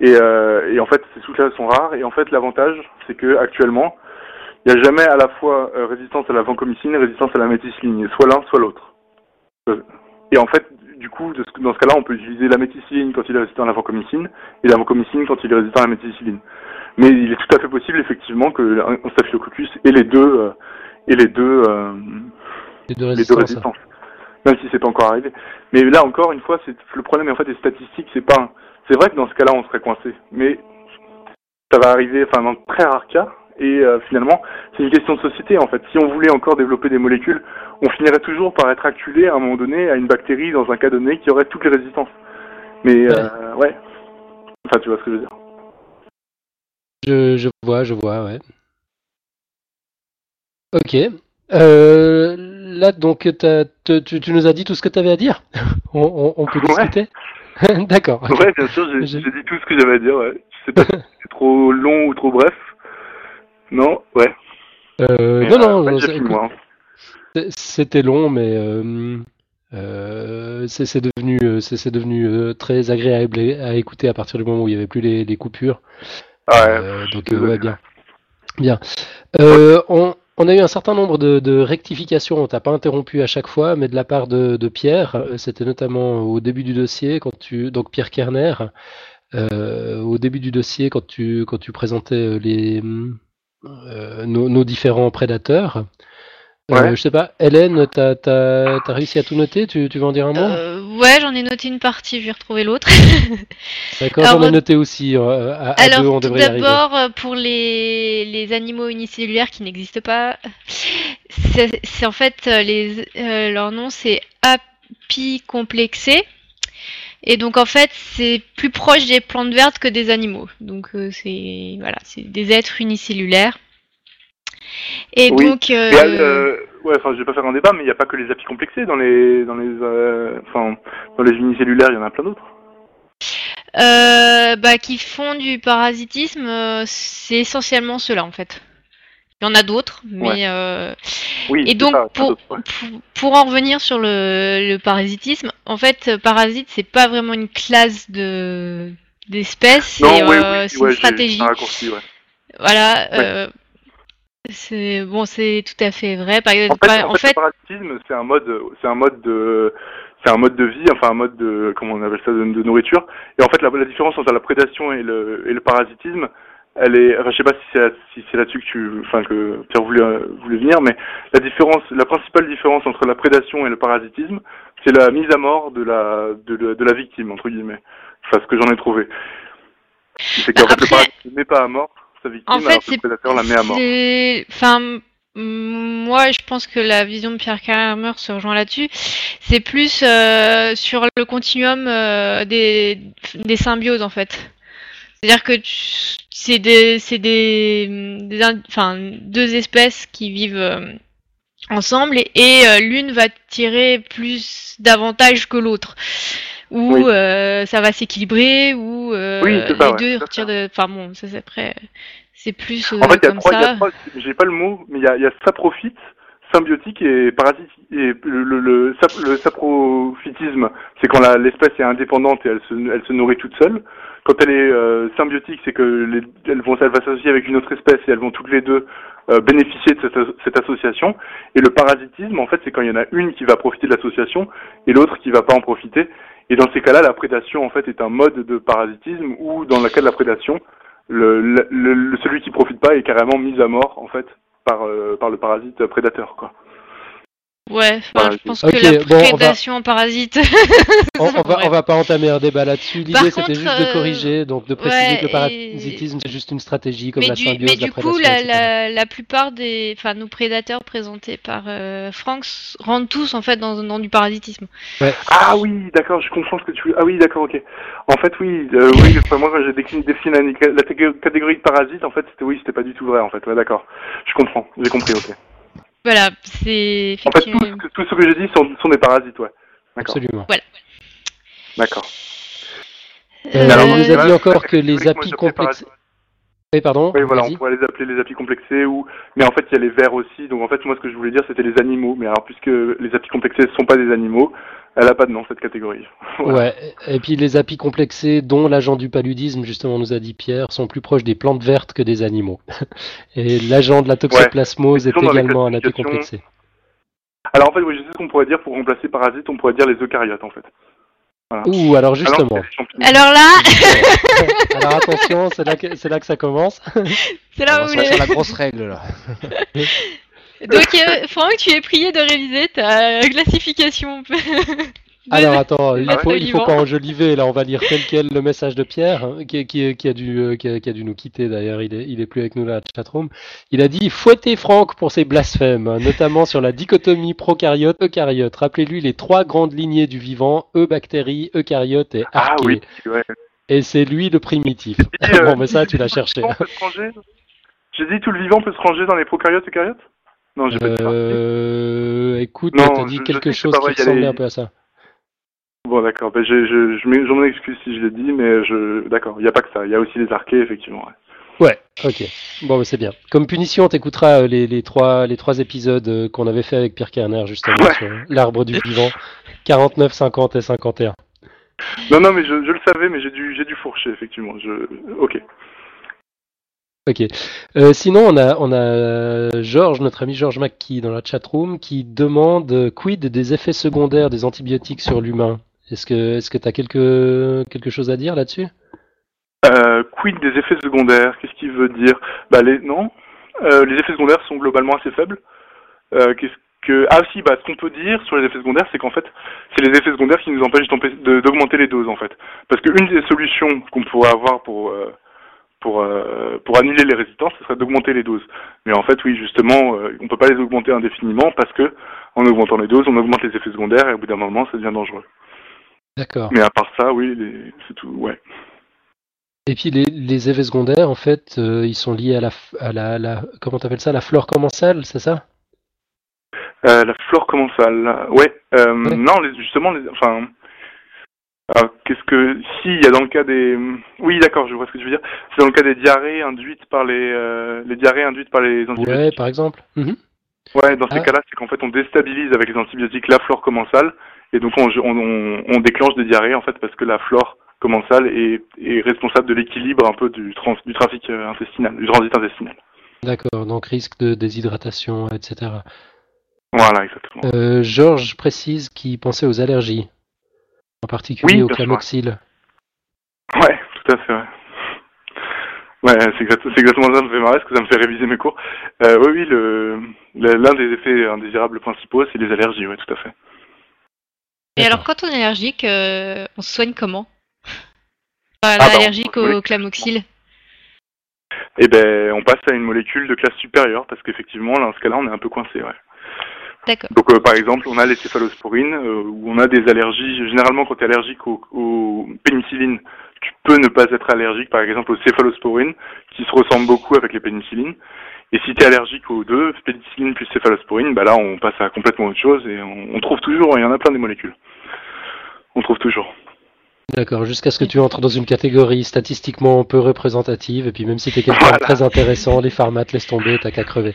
Et, euh, et en fait, ces souches-là sont rares. Et en fait, l'avantage, c'est que actuellement, il n'y a jamais à la fois euh, résistance à la vancomycine et résistance à la méticilline, soit l'un, soit l'autre. Et en fait, du coup, dans ce cas-là, on peut utiliser la méticilline quand il est résistant à la vancomycine et la vancomycine quand il est résistant à la méticilline. Mais il est tout à fait possible, effectivement, que un staphylococcus ait les deux, euh, et les deux, euh, les deux, résistances. Même si c'est pas encore arrivé. Mais là, encore une fois, c'est le problème, en fait, des statistiques, c'est pas, c'est vrai que dans ce cas-là, on serait coincé. Mais ça va arriver, enfin, dans très rares cas, et euh, finalement, c'est une question de société en fait. Si on voulait encore développer des molécules, on finirait toujours par être acculé à un moment donné à une bactérie dans un cas donné qui aurait toutes les résistances. Mais euh, ouais. Enfin, tu vois ce que je veux dire. Je, je vois, je vois, ouais. Ok. Euh, là, donc, tu, tu, nous as dit tout ce que tu avais à dire? On, peut discuter? D'accord. Ouais, bien sûr, j'ai dit tout ce que j'avais à dire. Ouais. Je sais pas si c'est trop long ou trop bref. Non, ouais. Euh, non, non, hein. c'était long, mais euh, euh, c'est devenu, c'est devenu très agréable à écouter à partir du moment où il n'y avait plus les, coupures. Ah ouais, donc, ouais, bien. Bien. on, on a eu un certain nombre de, rectifications, on t'a pas interrompu à chaque fois, mais de la part de, Pierre, c'était notamment au début du dossier, quand tu, donc Pierre Kerner, au début du dossier, quand tu, quand tu présentais les, euh, nos, différents prédateurs. Euh, je sais pas, Hélène, t'as as, réussi à tout noter? Tu, tu veux en dire un mot? Euh, Ouais, j'en ai noté une partie, je vais retrouver l'autre. D'accord, j'en ai noté aussi. à, alors, deux, on tout d'abord, pour les, les, animaux unicellulaires qui n'existent pas, c'est en fait, les, leur nom c'est apicomplexé. Et donc en fait, c'est plus proche des plantes vertes que des animaux. Donc euh, c'est voilà, c'est des êtres unicellulaires. Et donc. Euh... euh ouais, enfin, je vais pas faire un débat, mais il n'y a pas que les apicomplexés dans les dans les euh, enfin dans les unicellulaires, il y en a plein d'autres. bah, qui font du parasitisme, c'est essentiellement ceux-là en fait. Il y en a d'autres, mais euh, oui, et donc pour, pour, en revenir sur le, parasitisme, en fait, parasite c'est pas vraiment une classe de d'espèces, c'est euh, une stratégie. voilà. Euh, c'est bon, c'est tout à fait vrai. Par exemple, en fait, le parasitisme, c'est un mode, c'est un mode de, c'est un mode de vie, enfin un mode de, comment on appelle ça, de, nourriture. Et en fait, la, la, différence entre la prédation et le, et le parasitisme, elle est, enfin, je sais pas si c'est si c'est là-dessus que tu, enfin que Pierre voulait voulait venir, mais la différence, la principale différence entre la prédation et le parasitisme, c'est la mise à mort de la de, de, la victime entre guillemets. Enfin, ce que j'en ai trouvé. C'est qu'en fait le parasite ne met pas à mort sa victime, alors que le prédateur la met à mort. Enfin, moi, je pense que la vision de Pierre Kramer se rejoint là-dessus. C'est plus euh, sur le continuum euh, des, des symbioses, en fait. C'est-à-dire que c'est des, c'est des, enfin, deux espèces qui vivent euh, ensemble et, euh, l'une va tirer plus d'avantages que l'autre. Ou euh, ça va s'équilibrer, ou les deux retirent de. Enfin bon, ça c'est après. C'est plus en fait, comme ça. J'ai pas le mot, mais il y a, y a symbiotique et parasite et le, le, le, le saprophytisme, c'est quand l'espèce est indépendante et elle se, elle se nourrit toute seule. Quand elle est euh, symbiotique, c'est que les, elles vont, s'associer avec une autre espèce et elles vont toutes les deux euh, bénéficier de cette, cette, association. Et le parasitisme, en fait, c'est quand il y en a une qui va profiter de l'association et l'autre qui va pas en profiter. Et dans ces cas-là, la prédation, en fait, est un mode de parasitisme où, dans le cas de la prédation, le, le, celui qui profite pas est carrément mis à mort, en fait, par, euh, par le parasite prédateur, quoi. Ouais, je pense que la prédation en parasite. on, va, on va pas entamer un débat là-dessus. L'idée c'était juste de euh, corriger, donc de préciser que le parasitisme c'est juste une stratégie comme la symbiose. Mais du coup, la, la, plupart des, enfin, nos prédateurs présentés par euh, Franks rentrent tous en fait dans, dans du parasitisme. Ouais. Ah oui, d'accord, je comprends ce que tu veux. Ah oui, d'accord, ok. En fait, oui, euh, oui. moi, quand j'ai défini, la, catégorie de parasite, en fait, c'était oui, c'était pas du tout vrai, en fait. Ouais, d'accord. Je comprends, j'ai compris, ok. Voilà, c'est. En fait, tout, tout, ce que j'ai dit sont, sont, des parasites, ouais. Absolument. Voilà. D'accord. Euh, alors, on nous a dit encore que les apis complexés. Oui, pardon. Oui, voilà, on pourrait les appeler les apis complexés ou. Mais en fait, il y a les vers aussi. Donc, en fait, moi, ce que je voulais dire, c'était les animaux. Mais alors, puisque les apis complexés ne sont pas des animaux, elle n'a pas de nom, cette catégorie. Ouais, et puis les apis complexés, dont l'agent du paludisme, justement, nous a dit Pierre, sont plus proches des plantes vertes que des animaux. et l'agent de la toxoplasmose est également un apicomplexé. Alors en fait, oui, je sais ce qu'on pourrait dire pour remplacer parasite, on pourrait dire les eucaryotes en fait. Ouh, alors justement. Alors, là. alors attention, c'est là, que, là que ça commence. C'est là où on est. la grosse règle là. Donc, euh, Franck, tu es prié de réaliser ta classification. Alors attends, il faut, il faut pas enjoliver, là on va lire tel quel le message de Pierre, hein, qui, qui, qui, a dû, euh, qui, a, qui, a, dû nous quitter d'ailleurs, il est, il est plus avec nous là, chatroom. Il a dit fouettez Franck pour ses blasphèmes, hein, notamment sur la dichotomie prokaryote-eucaryote. Rappelez-lui les trois grandes lignées du vivant, e-bactéries, eucaryote et archée. Ah oui, ouais. Et c'est lui le primitif. bon, mais ça tu l'as cherché. J'ai dit tout le vivant peut se ranger dans les prokaryotes, eucaryotes? Non, j'ai pas dit ça. Euh, écoute, t'as dit quelque chose qui ressemblait un peu à ça. Bon, d'accord. Ben, je, je, je, m'en excuse si je l'ai dit, mais je, d'accord. Il n'y a pas que ça. Il y a aussi les arquets, effectivement. Ouais. ok. Bon, ben, c'est bien. Comme punition, t'écouteras euh, les, les, trois, les trois épisodes euh, qu'on avait fait avec Pierre Kerner, justement, sur l'arbre du vivant. 49, 50 et 51. Non, non, mais je, je le savais, mais j'ai dû, j'ai dû fourcher, effectivement. Je... Ok. Ok. Euh, sinon, on a, on a Georges, notre ami Georges McKee dans la chatroom, qui demande euh, quid des effets secondaires des antibiotiques sur l'humain? Est-ce que est-ce que quelque, quelque chose à dire là-dessus? Euh, Quid des effets secondaires? Qu'est-ce qu'il veut dire? Bah les non. Euh, les effets secondaires sont globalement assez faibles. Euh, qu'est-ce que ah si bah ce qu'on peut dire sur les effets secondaires c'est qu'en fait c'est les effets secondaires qui nous empêchent d'augmenter les doses en fait parce qu'une des solutions qu'on pourrait avoir pour euh, pour, euh, pour annuler les résistances, ce serait d'augmenter les doses. Mais en fait, oui, justement, euh, on peut pas les augmenter indéfiniment parce que en augmentant les doses, on augmente les effets secondaires et au bout d'un moment, ça devient dangereux. D'accord. Mais à part ça, oui, c'est tout, ouais. Et puis les, les effets secondaires, en fait, euh, ils sont liés à la, à la, la comment t'appelles ça, la flore commensale, c'est ça? La flore commensale, ouais. Euh, Non, les, justement, les, enfin, qu'est-ce que si il y a dans le cas des oui d'accord je vois ce que tu veux dire. C'est dans le cas des diarrhées induites par les euh, les diarrhées induites par les antibiotiques. Ouais par exemple. Mhm. ouais dans ces ah. cas-là c'est qu'en fait on déstabilise avec les antibiotiques la flore commensale. Et donc on, on, on, déclenche des diarrhées en fait parce que la flore commensale est, est responsable de l'équilibre un peu du trans, du trafic euh, intestinal du transit intestinal. D'accord donc risque de déshydratation etc voilà exactement. Euh, Georges précise qu'il pensait aux allergies en particulier au clamoxyle. Ouais, tout à fait. Ouais, ouais c'est exactement ça, ça me fait marrer parce que ça me fait réviser mes cours. Euh, oui, oui, le, l'un des effets indésirables principaux, c'est les allergies, oui, tout à fait. Et alors, quand on est allergique, euh, on se soigne comment? Ah, bah, Allergique au clamoxyle Eh ben, on passe à une molécule de classe supérieure parce qu'effectivement, dans ce cas-là, on est un peu coincé, ouais. Donc euh, par exemple, on a les céphalosporines euh, où on a des allergies. Généralement, quand tu es allergique au, au, pénicilline, tu peux ne pas être allergique, par exemple, aux céphalosporines qui se ressemblent beaucoup avec les pénicillines. Et si tu es allergique aux deux, pénicilline plus céphalosporine, bah là, on passe à complètement autre chose et on, trouve toujours. Il y en a plein des molécules. On trouve toujours. D'accord, jusqu'à ce que tu entres dans une catégorie statistiquement peu représentative, et puis même si tu es quelqu'un de très intéressant, les pharmates laissent tomber, t'as qu'à crever.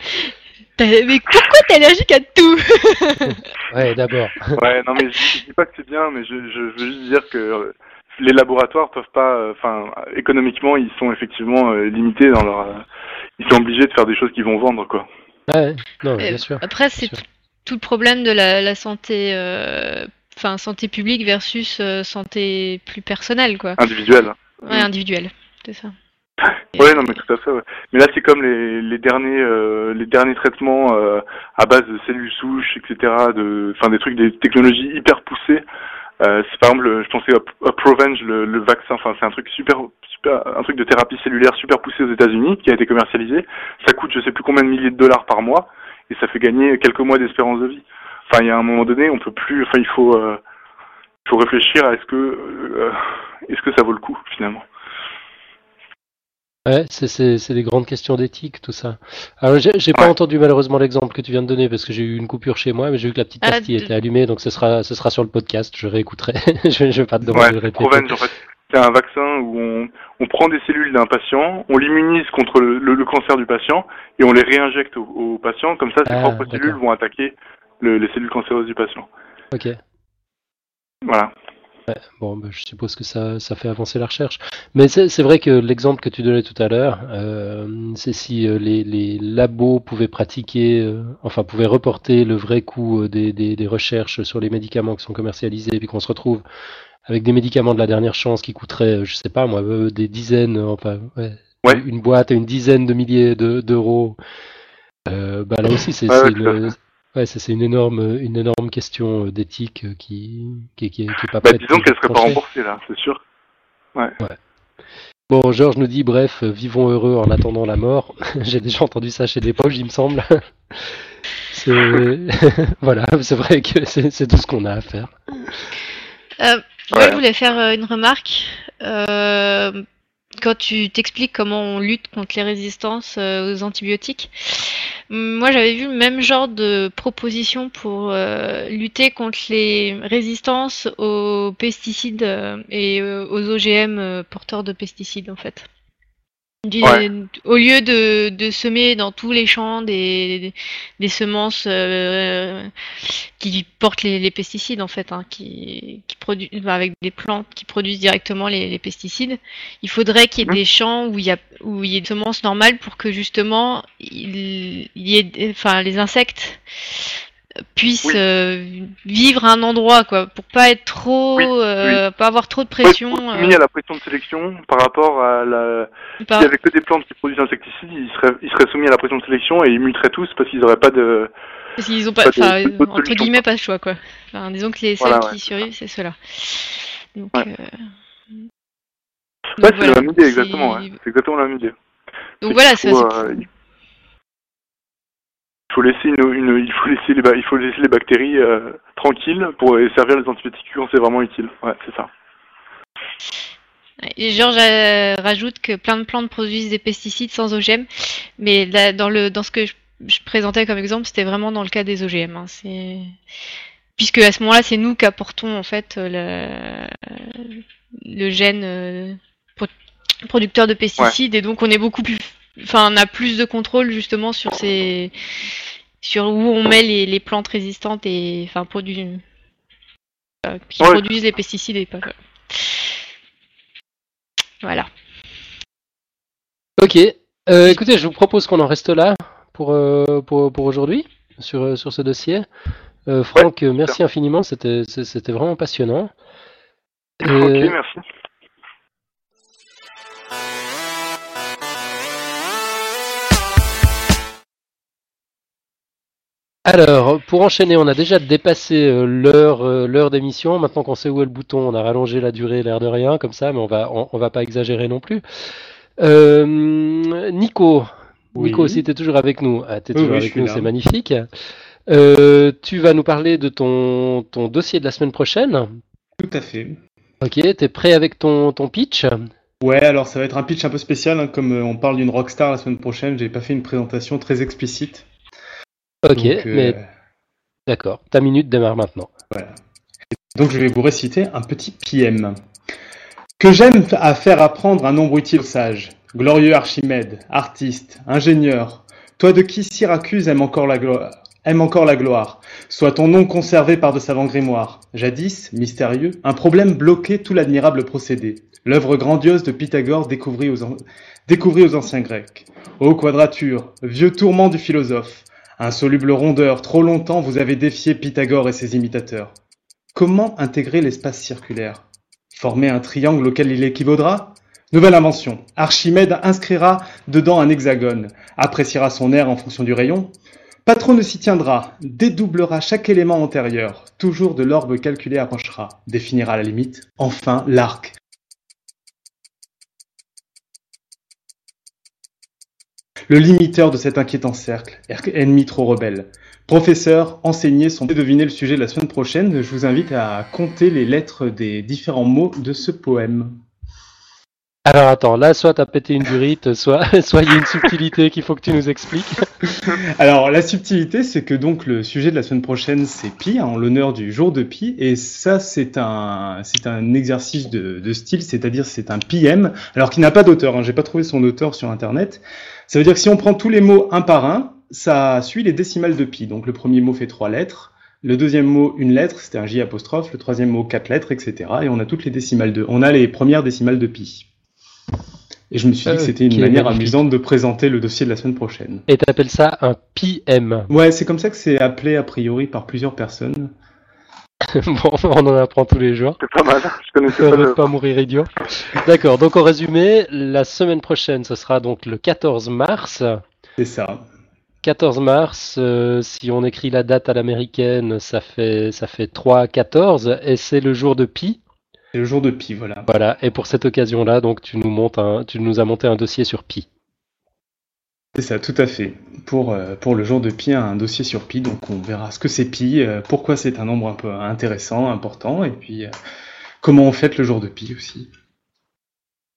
Mais pourquoi t'es allergique à tout Ouais, d'abord. Ouais, non mais je, dis pas que c'est bien, mais je, je, veux juste dire que les laboratoires peuvent pas, euh, enfin, économiquement, ils sont effectivement euh, limités dans leur, euh, ils sont obligés de faire des choses qu'ils vont vendre, quoi. Ouais, non, bien sûr. Après, c'est tout le problème de la, la santé, enfin, santé publique versus santé plus personnelle, quoi. Individuelle. Ouais, individuelle, c'est ça. Oui, non, mais tout à fait. Ouais. Mais là, c'est comme les, les derniers, euh, les derniers traitements euh, à base de cellules souches, etc. De, enfin, des trucs, des technologies hyper poussées. Euh, c'est par exemple, je pensais à, Provenge, le, le, vaccin. Enfin, c'est un truc super, super, un truc de thérapie cellulaire super poussé aux États-Unis qui a été commercialisé. Ça coûte, je sais plus combien de milliers de dollars par mois, et ça fait gagner quelques mois d'espérance de vie. Enfin, il y a un moment donné, on peut plus. Enfin, il faut, euh, il faut réfléchir à est-ce que, euh, est-ce que ça vaut le coup finalement. Ouais, c'est des grandes questions d'éthique, tout ça. Alors, j'ai pas entendu malheureusement l'exemple que tu viens de donner parce que j'ai eu une coupure chez moi, mais j'ai vu que la petite ah, partie était allumée, donc ce sera, ce sera sur le podcast. Je réécouterai. je, je vais pas te demander de répéter. en fait, c'est un vaccin où on, on prend des cellules d'un patient, on l'immunise contre le, le, cancer du patient et on les réinjecte au, au patient. Comme ça, ses ah, propres cellules vont attaquer le, les cellules cancéreuses du patient. Ok. Voilà bon, bah, je suppose que ça, ça, fait avancer la recherche. Mais c'est vrai que l'exemple que tu donnais tout à l'heure, euh, c'est si euh, les, les, labos pouvaient pratiquer, euh, enfin pouvaient reporter le vrai coût des, des, des, recherches sur les médicaments qui sont commercialisés, et puis qu'on se retrouve avec des médicaments de la dernière chance qui coûteraient, je sais pas moi, des dizaines, enfin, ouais, une boîte à une dizaine de milliers d'euros. bah là aussi, c'est Ouais, ça c'est une énorme, une énorme question euh, d'éthique euh, qui, qui, qui, qui est pas bah, Disons qu'elle serait pas remboursée là, c'est sûr. Ouais. ouais. Bon, Georges nous dit, bref, euh, vivons heureux en attendant la mort. J'ai déjà entendu ça chez des poches, il me semble. voilà, c'est vrai que c'est tout ce qu'on a à faire. Euh, ouais. je voulais faire une remarque. Euh, quand tu t'expliques comment on lutte contre les résistances euh, aux antibiotiques. Moi, j'avais vu le même genre de proposition pour euh, lutter contre les résistances aux pesticides euh, et aux OGM porteurs de pesticides, en fait. Au lieu de, semer dans tous les champs des, semences euh, qui portent les, pesticides en fait, hein, qui, produisent avec des plantes qui produisent directement les, pesticides, il faudrait qu'il y ait mmh. des champs où il y a où il y ait des semences normales pour que justement il, y ait, enfin les insectes puissent euh, vivre à un endroit quoi pour pas être trop euh, pas avoir trop de pression soumis euh. à la pression de sélection par rapport à la s'il y avait que des plantes qui produisent insecticides ils seraient ils seraient soumis à la pression de sélection et ils muteraient tous parce qu'ils auraient pas de parce qu'ils ont pas, pas entre guillemets pas de choix quoi. Enfin, disons que les seuls qui survivent c'est ceux-là. Donc, ouais. ouais c'est la même idée exactement c'est exactement la même idée. Donc voilà c'est il faut laisser une, il faut laisser les il faut laisser les bactéries euh, tranquilles pour servir les antibiotiques quand c'est vraiment utile. Ouais, c'est ça. Et Georges euh, rajoute que plein de plantes produisent des pesticides sans OGM, mais dans le dans ce que je, présentais comme exemple, c'était vraiment dans le cas des OGM. Hein. c'est puisque à ce moment-là, c'est nous qui apportons en fait le, le gène euh, producteur de pesticides, et donc on est beaucoup plus enfin, on a plus de contrôle justement sur ces, sur où on met les, plantes résistantes et enfin produits euh, qui produisent les pesticides et pas. Voilà. Ok. Euh, écoutez, je vous propose qu'on en reste là pour, euh, pour, aujourd'hui sur, sur ce dossier. Franck, merci infiniment, c'était vraiment passionnant. Ok, merci. Alors, pour enchaîner, on a déjà dépassé euh, l'heure euh, l'heure d'émission. Maintenant qu'on sait où est le bouton, on a rallongé la durée, l'air de rien, comme ça, mais on va on, va pas exagérer non plus. Euh, Nico, Nico, si tu es toujours avec nous, ah, es toujours avec nous, c'est magnifique. tu vas nous parler de ton, ton dossier de la semaine prochaine. Tout à fait. Ok, tu es prêt avec ton, ton pitch? Ouais, alors ça va être un pitch un peu spécial, hein, comme on parle d'une rockstar la semaine prochaine, j'ai pas fait une présentation très explicite. Ok, mais euh, d'accord. Ta minute démarre maintenant. Voilà. Donc je vais vous réciter un petit PM. Que j'aime à faire apprendre un nombre utile sage. Glorieux Archimède, artiste, ingénieur, toi de qui Syracuse aime encore la gloire, aime encore la gloire. Soit ton nom conservé par de savants grimoires. Jadis, mystérieux, un problème bloquait tout l'admirable procédé. L'œuvre grandiose de Pythagore découvrit aux, découvrit aux anciens Grecs. Ô quadrature, vieux tourment du philosophe, Insoluble rondeur, trop longtemps vous avez défié Pythagore et ses imitateurs. Comment intégrer l'espace circulaire? Former un triangle auquel il équivaudra? Nouvelle invention. Archimède inscrira dedans un hexagone, appréciera son air en fonction du rayon. Patron ne s'y tiendra, dédoublera chaque élément antérieur, toujours de l'orbe calculé approchera, définira la limite. Enfin, l'arc, le limiteur de cet inquiétant cercle, ennemi trop rebelle. Professeur, enseignez sont deviner le sujet la semaine prochaine. Je vous invite à compter les lettres des différents mots de ce poème. Alors attends, là soit t'as pété une durite, soit il y a une subtilité qu'il faut que tu nous expliques. Alors la subtilité, c'est que donc le sujet de la semaine prochaine c'est Pi, hein, en l'honneur du jour de Pi, et ça c'est un c'est un exercice de, style, c'est-à-dire c'est un PM, alors qui n'a pas d'auteur. Hein, J'ai pas trouvé son auteur sur internet. Ça veut dire que si on prend tous les mots un par un, ça suit les décimales de pi. Donc le premier mot fait trois lettres, le deuxième mot une lettre, c'était un J apostrophe, le troisième mot quatre lettres, etc. Et on a toutes les décimales de. On a les premières décimales de pi. Et je me suis dit que c'était une manière amusante de présenter le dossier de la semaine prochaine. Et tu appelles ça un PM Ouais, c'est comme ça que c'est appelé a priori par plusieurs personnes. bon, on en apprend tous les jours. C'est pas mal, je connaissais pas. pas mourir idiot. D'accord, donc en résumé, la semaine prochaine, ce sera donc le 14 mars. C'est ça. 14 mars, euh, si on écrit la date à l'américaine, ça fait, ça fait 3-14, et c'est le jour de Pi. C'est le jour de Pi, voilà. Voilà, et pour cette occasion-là, donc tu nous, montes un, tu nous as monté un dossier sur Pi. C'est ça, tout à fait. Pour, euh, pour le jour de pi, un dossier sur pi, donc on verra ce que c'est pi, euh, pourquoi c'est un nombre un peu intéressant, important, et puis euh, comment on fête le jour de pi aussi.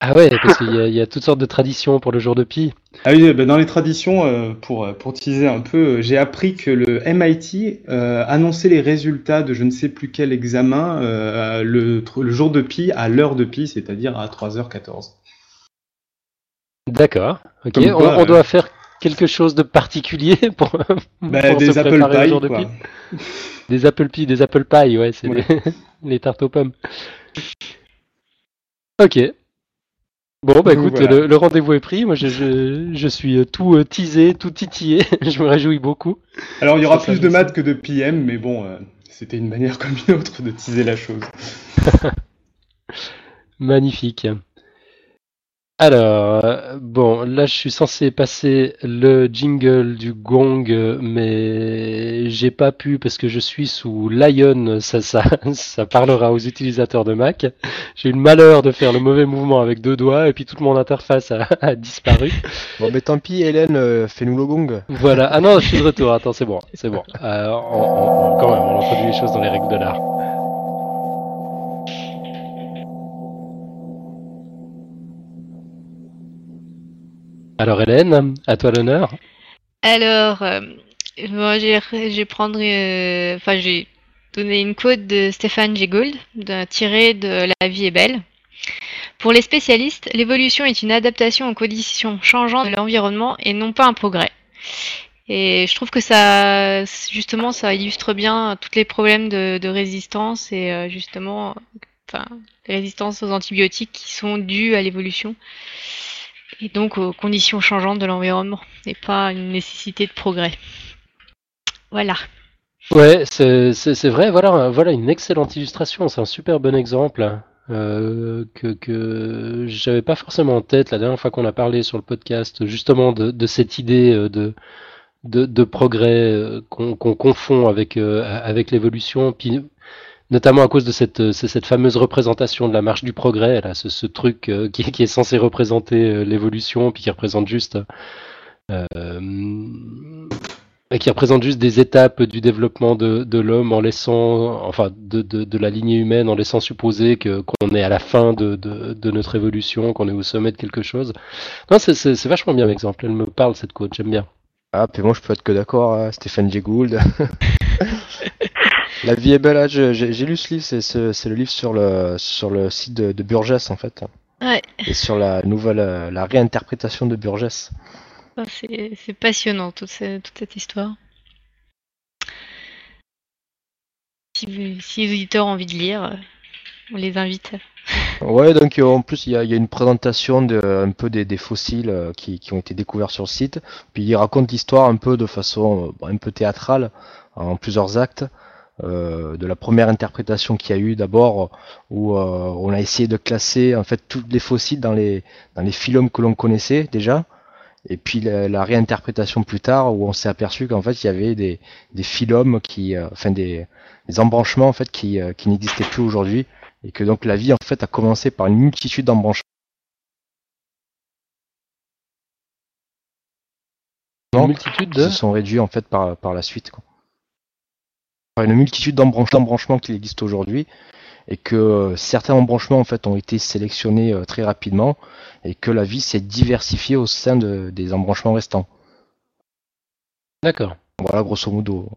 Ah ouais, parce qu'il y, a- il y a toutes sortes de traditions pour le jour de Pi. Ah oui, ben dans les traditions, euh, pour, euh, pour teaser un peu, euh, j'ai appris que le MIT euh, annonçait les résultats de je ne sais plus quel examen euh, le, le jour de pi à l'heure de pi, c'est-à-dire à 3h14. D'accord. Ok. On, doit faire quelque chose de particulier pour, pour se apple préparer pie, jour de. Pi. Des apple pie, des apple pie, ouais, c'est Ouais. les, les tartes aux pommes. Ok. Bon, bah écoute, voilà. le, le rendez-vous est pris. Moi, je, je, je suis euh, tout euh, teasé, tout titillé. je me réjouis beaucoup. Alors il y aura plus de maths que de PM, mais bon, euh, c'était une manière comme une autre de teaser la chose. Magnifique. Alors, bon, là, je suis censé passer le jingle du gong, mais j'ai pas pu parce que je suis sous Lion. Ça, ça, ça parlera aux utilisateurs de Mac. J'ai eu le malheur de faire le mauvais mouvement avec deux doigts et puis toute mon interface a, a disparu. Bon, mais tant pis, Hélène, euh, fais-nous le gong. Voilà. Ah non, je suis de retour. Attends, c'est bon, c'est bon. Euh, on- on- quand même, on introduit les choses dans les règles de l'art. Alors Hélène, à toi l'honneur. Alors, euh, moi, euh, j'ai donné une quote de Stéphane d'un- tirée de La vie est belle. Pour les spécialistes, l'évolution est une adaptation aux conditions changeantes de l'environnement et non pas un progrès. Et je trouve que ça, justement, ça illustre bien tous les problèmes de, résistance et euh, justement, les résistances aux antibiotiques qui sont dues à l'évolution et donc aux conditions changeantes de l'environnement et pas une nécessité de progrès. Voilà. Ouais, c'est vrai, voilà, voilà une excellente illustration, c'est un super bon exemple euh, que, que j'avais pas forcément en tête la dernière fois qu'on a parlé sur le podcast, justement de, cette idée euh, de, progrès euh, qu'on confond avec, l'évolution, notamment à cause de cette, euh, cette fameuse représentation de la marche du progrès, là, ce, ce truc euh, qui, qui est censé représenter euh, l'évolution, puis qui représente juste euh, et qui représente juste des étapes du développement de, de l'homme en laissant, enfin, de, de, de la lignée humaine, en laissant supposer que qu'on est à la fin de, de, de notre évolution, qu'on est au sommet de quelque chose. Non, c'est- vachement bien l'exemple. Elle me parle cette quote, j'aime bien. Ah, puis moi je peux être que d'accord, Stéphane Jay Gould. La vie est belle, ah, j'ai lu ce livre, c'est ce- c'est le livre sur le, sur le site de, de Burgess en fait. Ouais. Et sur la nouvelle, euh, la réinterprétation de Burgess. C'est passionnant toute, ce- toute cette histoire. Si, si les auditeurs ont envie de lire, on les invite. Ouais, donc euh, en plus il y a, il y a une présentation de, un peu des, des fossiles euh, qui, qui ont été découverts sur le site. Puis il raconte l'histoire un peu de façon euh, un peu théâtrale, en plusieurs actes. Euh, de la première interprétation qu'il y a eu d'abord, où euh, on a essayé de classer en fait tous les fossiles dans les dans les phylums que l'on connaissait déjà. Et puis la, la réinterprétation plus tard, où on s'est aperçu qu'en fait il y avait des, des phylums qui, euh, enfin des, des embranchements en fait qui, euh, qui n'existaient plus aujourd'hui et que donc la vie en fait a commencé par une multitude d'embranchements Une multitude de. se sont réduits en fait par, par la suite. Quoi. Par une multitude d'embranch- d'embranchements qui existent aujourd'hui et que euh, certains embranchements en fait ont été sélectionnés euh, très rapidement et que la vie s'est diversifiée au sein de- des embranchements restants. D'accord. Voilà grosso modo.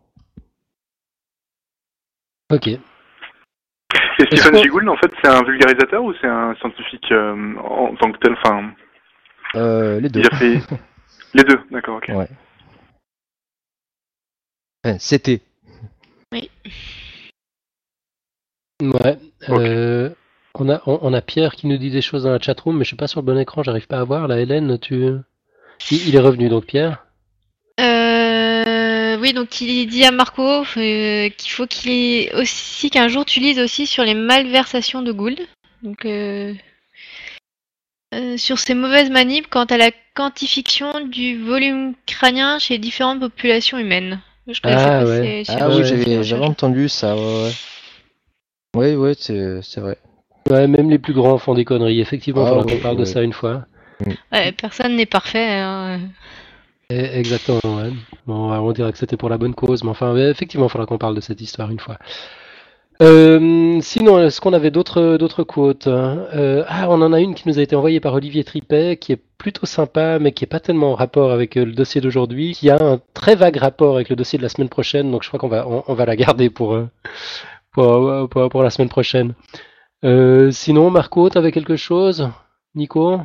Ok. Et Stephen Gould, en fait, c'est un vulgarisateur ou c'est un scientifique euh, en tant que tel? Enfin, Euh, les deux. il a fait les deux, d'accord, ok. Ouais. Enfin, c'était. Ouais. Ok. euh, on, a, on, on a Pierre qui nous dit des choses dans la chatroom, mais je suis pas sur le bon écran, j'arrive pas à voir. Là, Hélène, tu. Il, il est revenu donc, Pierre? Euh, oui, donc il dit à Marco euh, qu'il faut qu'il ait aussi qu'un jour tu lises aussi sur les malversations de Gould. Donc euh, euh, sur ces mauvaises manips quant à la quantification du volume crânien chez différentes populations humaines. Je Ah, pas ouais. Ah Ouais, oui, j'avais j'avais entendu ça. Ouais, ouais. Oui, oui, c'est c'est vrai. Ouais, même les plus grands font des conneries. Effectivement, il Ah, faudra ouais, qu'on parle de ouais. ça une fois. Ouais, personne n'est parfait. hein. Eh, Exactement, ouais. Bon, on dirait que c'était pour la bonne cause, mais enfin, ouais, effectivement, il faudra qu'on parle de cette histoire une fois. Euh, sinon, est-ce qu'on avait d'autres d'autres quotes Euh, Ah, on en a une qui nous a été envoyée par Olivier Tripet, qui est plutôt sympa, mais qui est pas tellement en rapport avec euh, le dossier d'aujourd'hui, qui a un très vague rapport avec le dossier de la semaine prochaine. Donc, je crois qu'on va on, on va la garder pour euh, pour, pour, pour la semaine prochaine. Euh, sinon, Marco, t'avais quelque chose? Nico?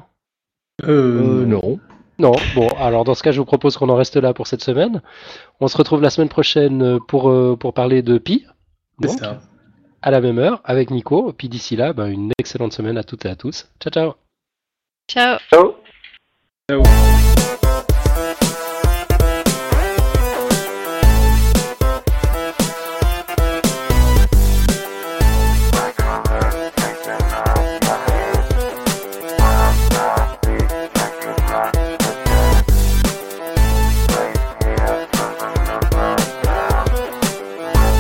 Euh, non. Non. Bon, alors dans ce cas, je vous propose qu'on en reste là pour cette semaine. On se retrouve la semaine prochaine pour pour parler de Pi. C'est ça. À la même heure avec Nico. Puis d'ici là, ben, une excellente semaine à toutes et à tous. Ciao, ciao. Ciao. Ciao Ciao.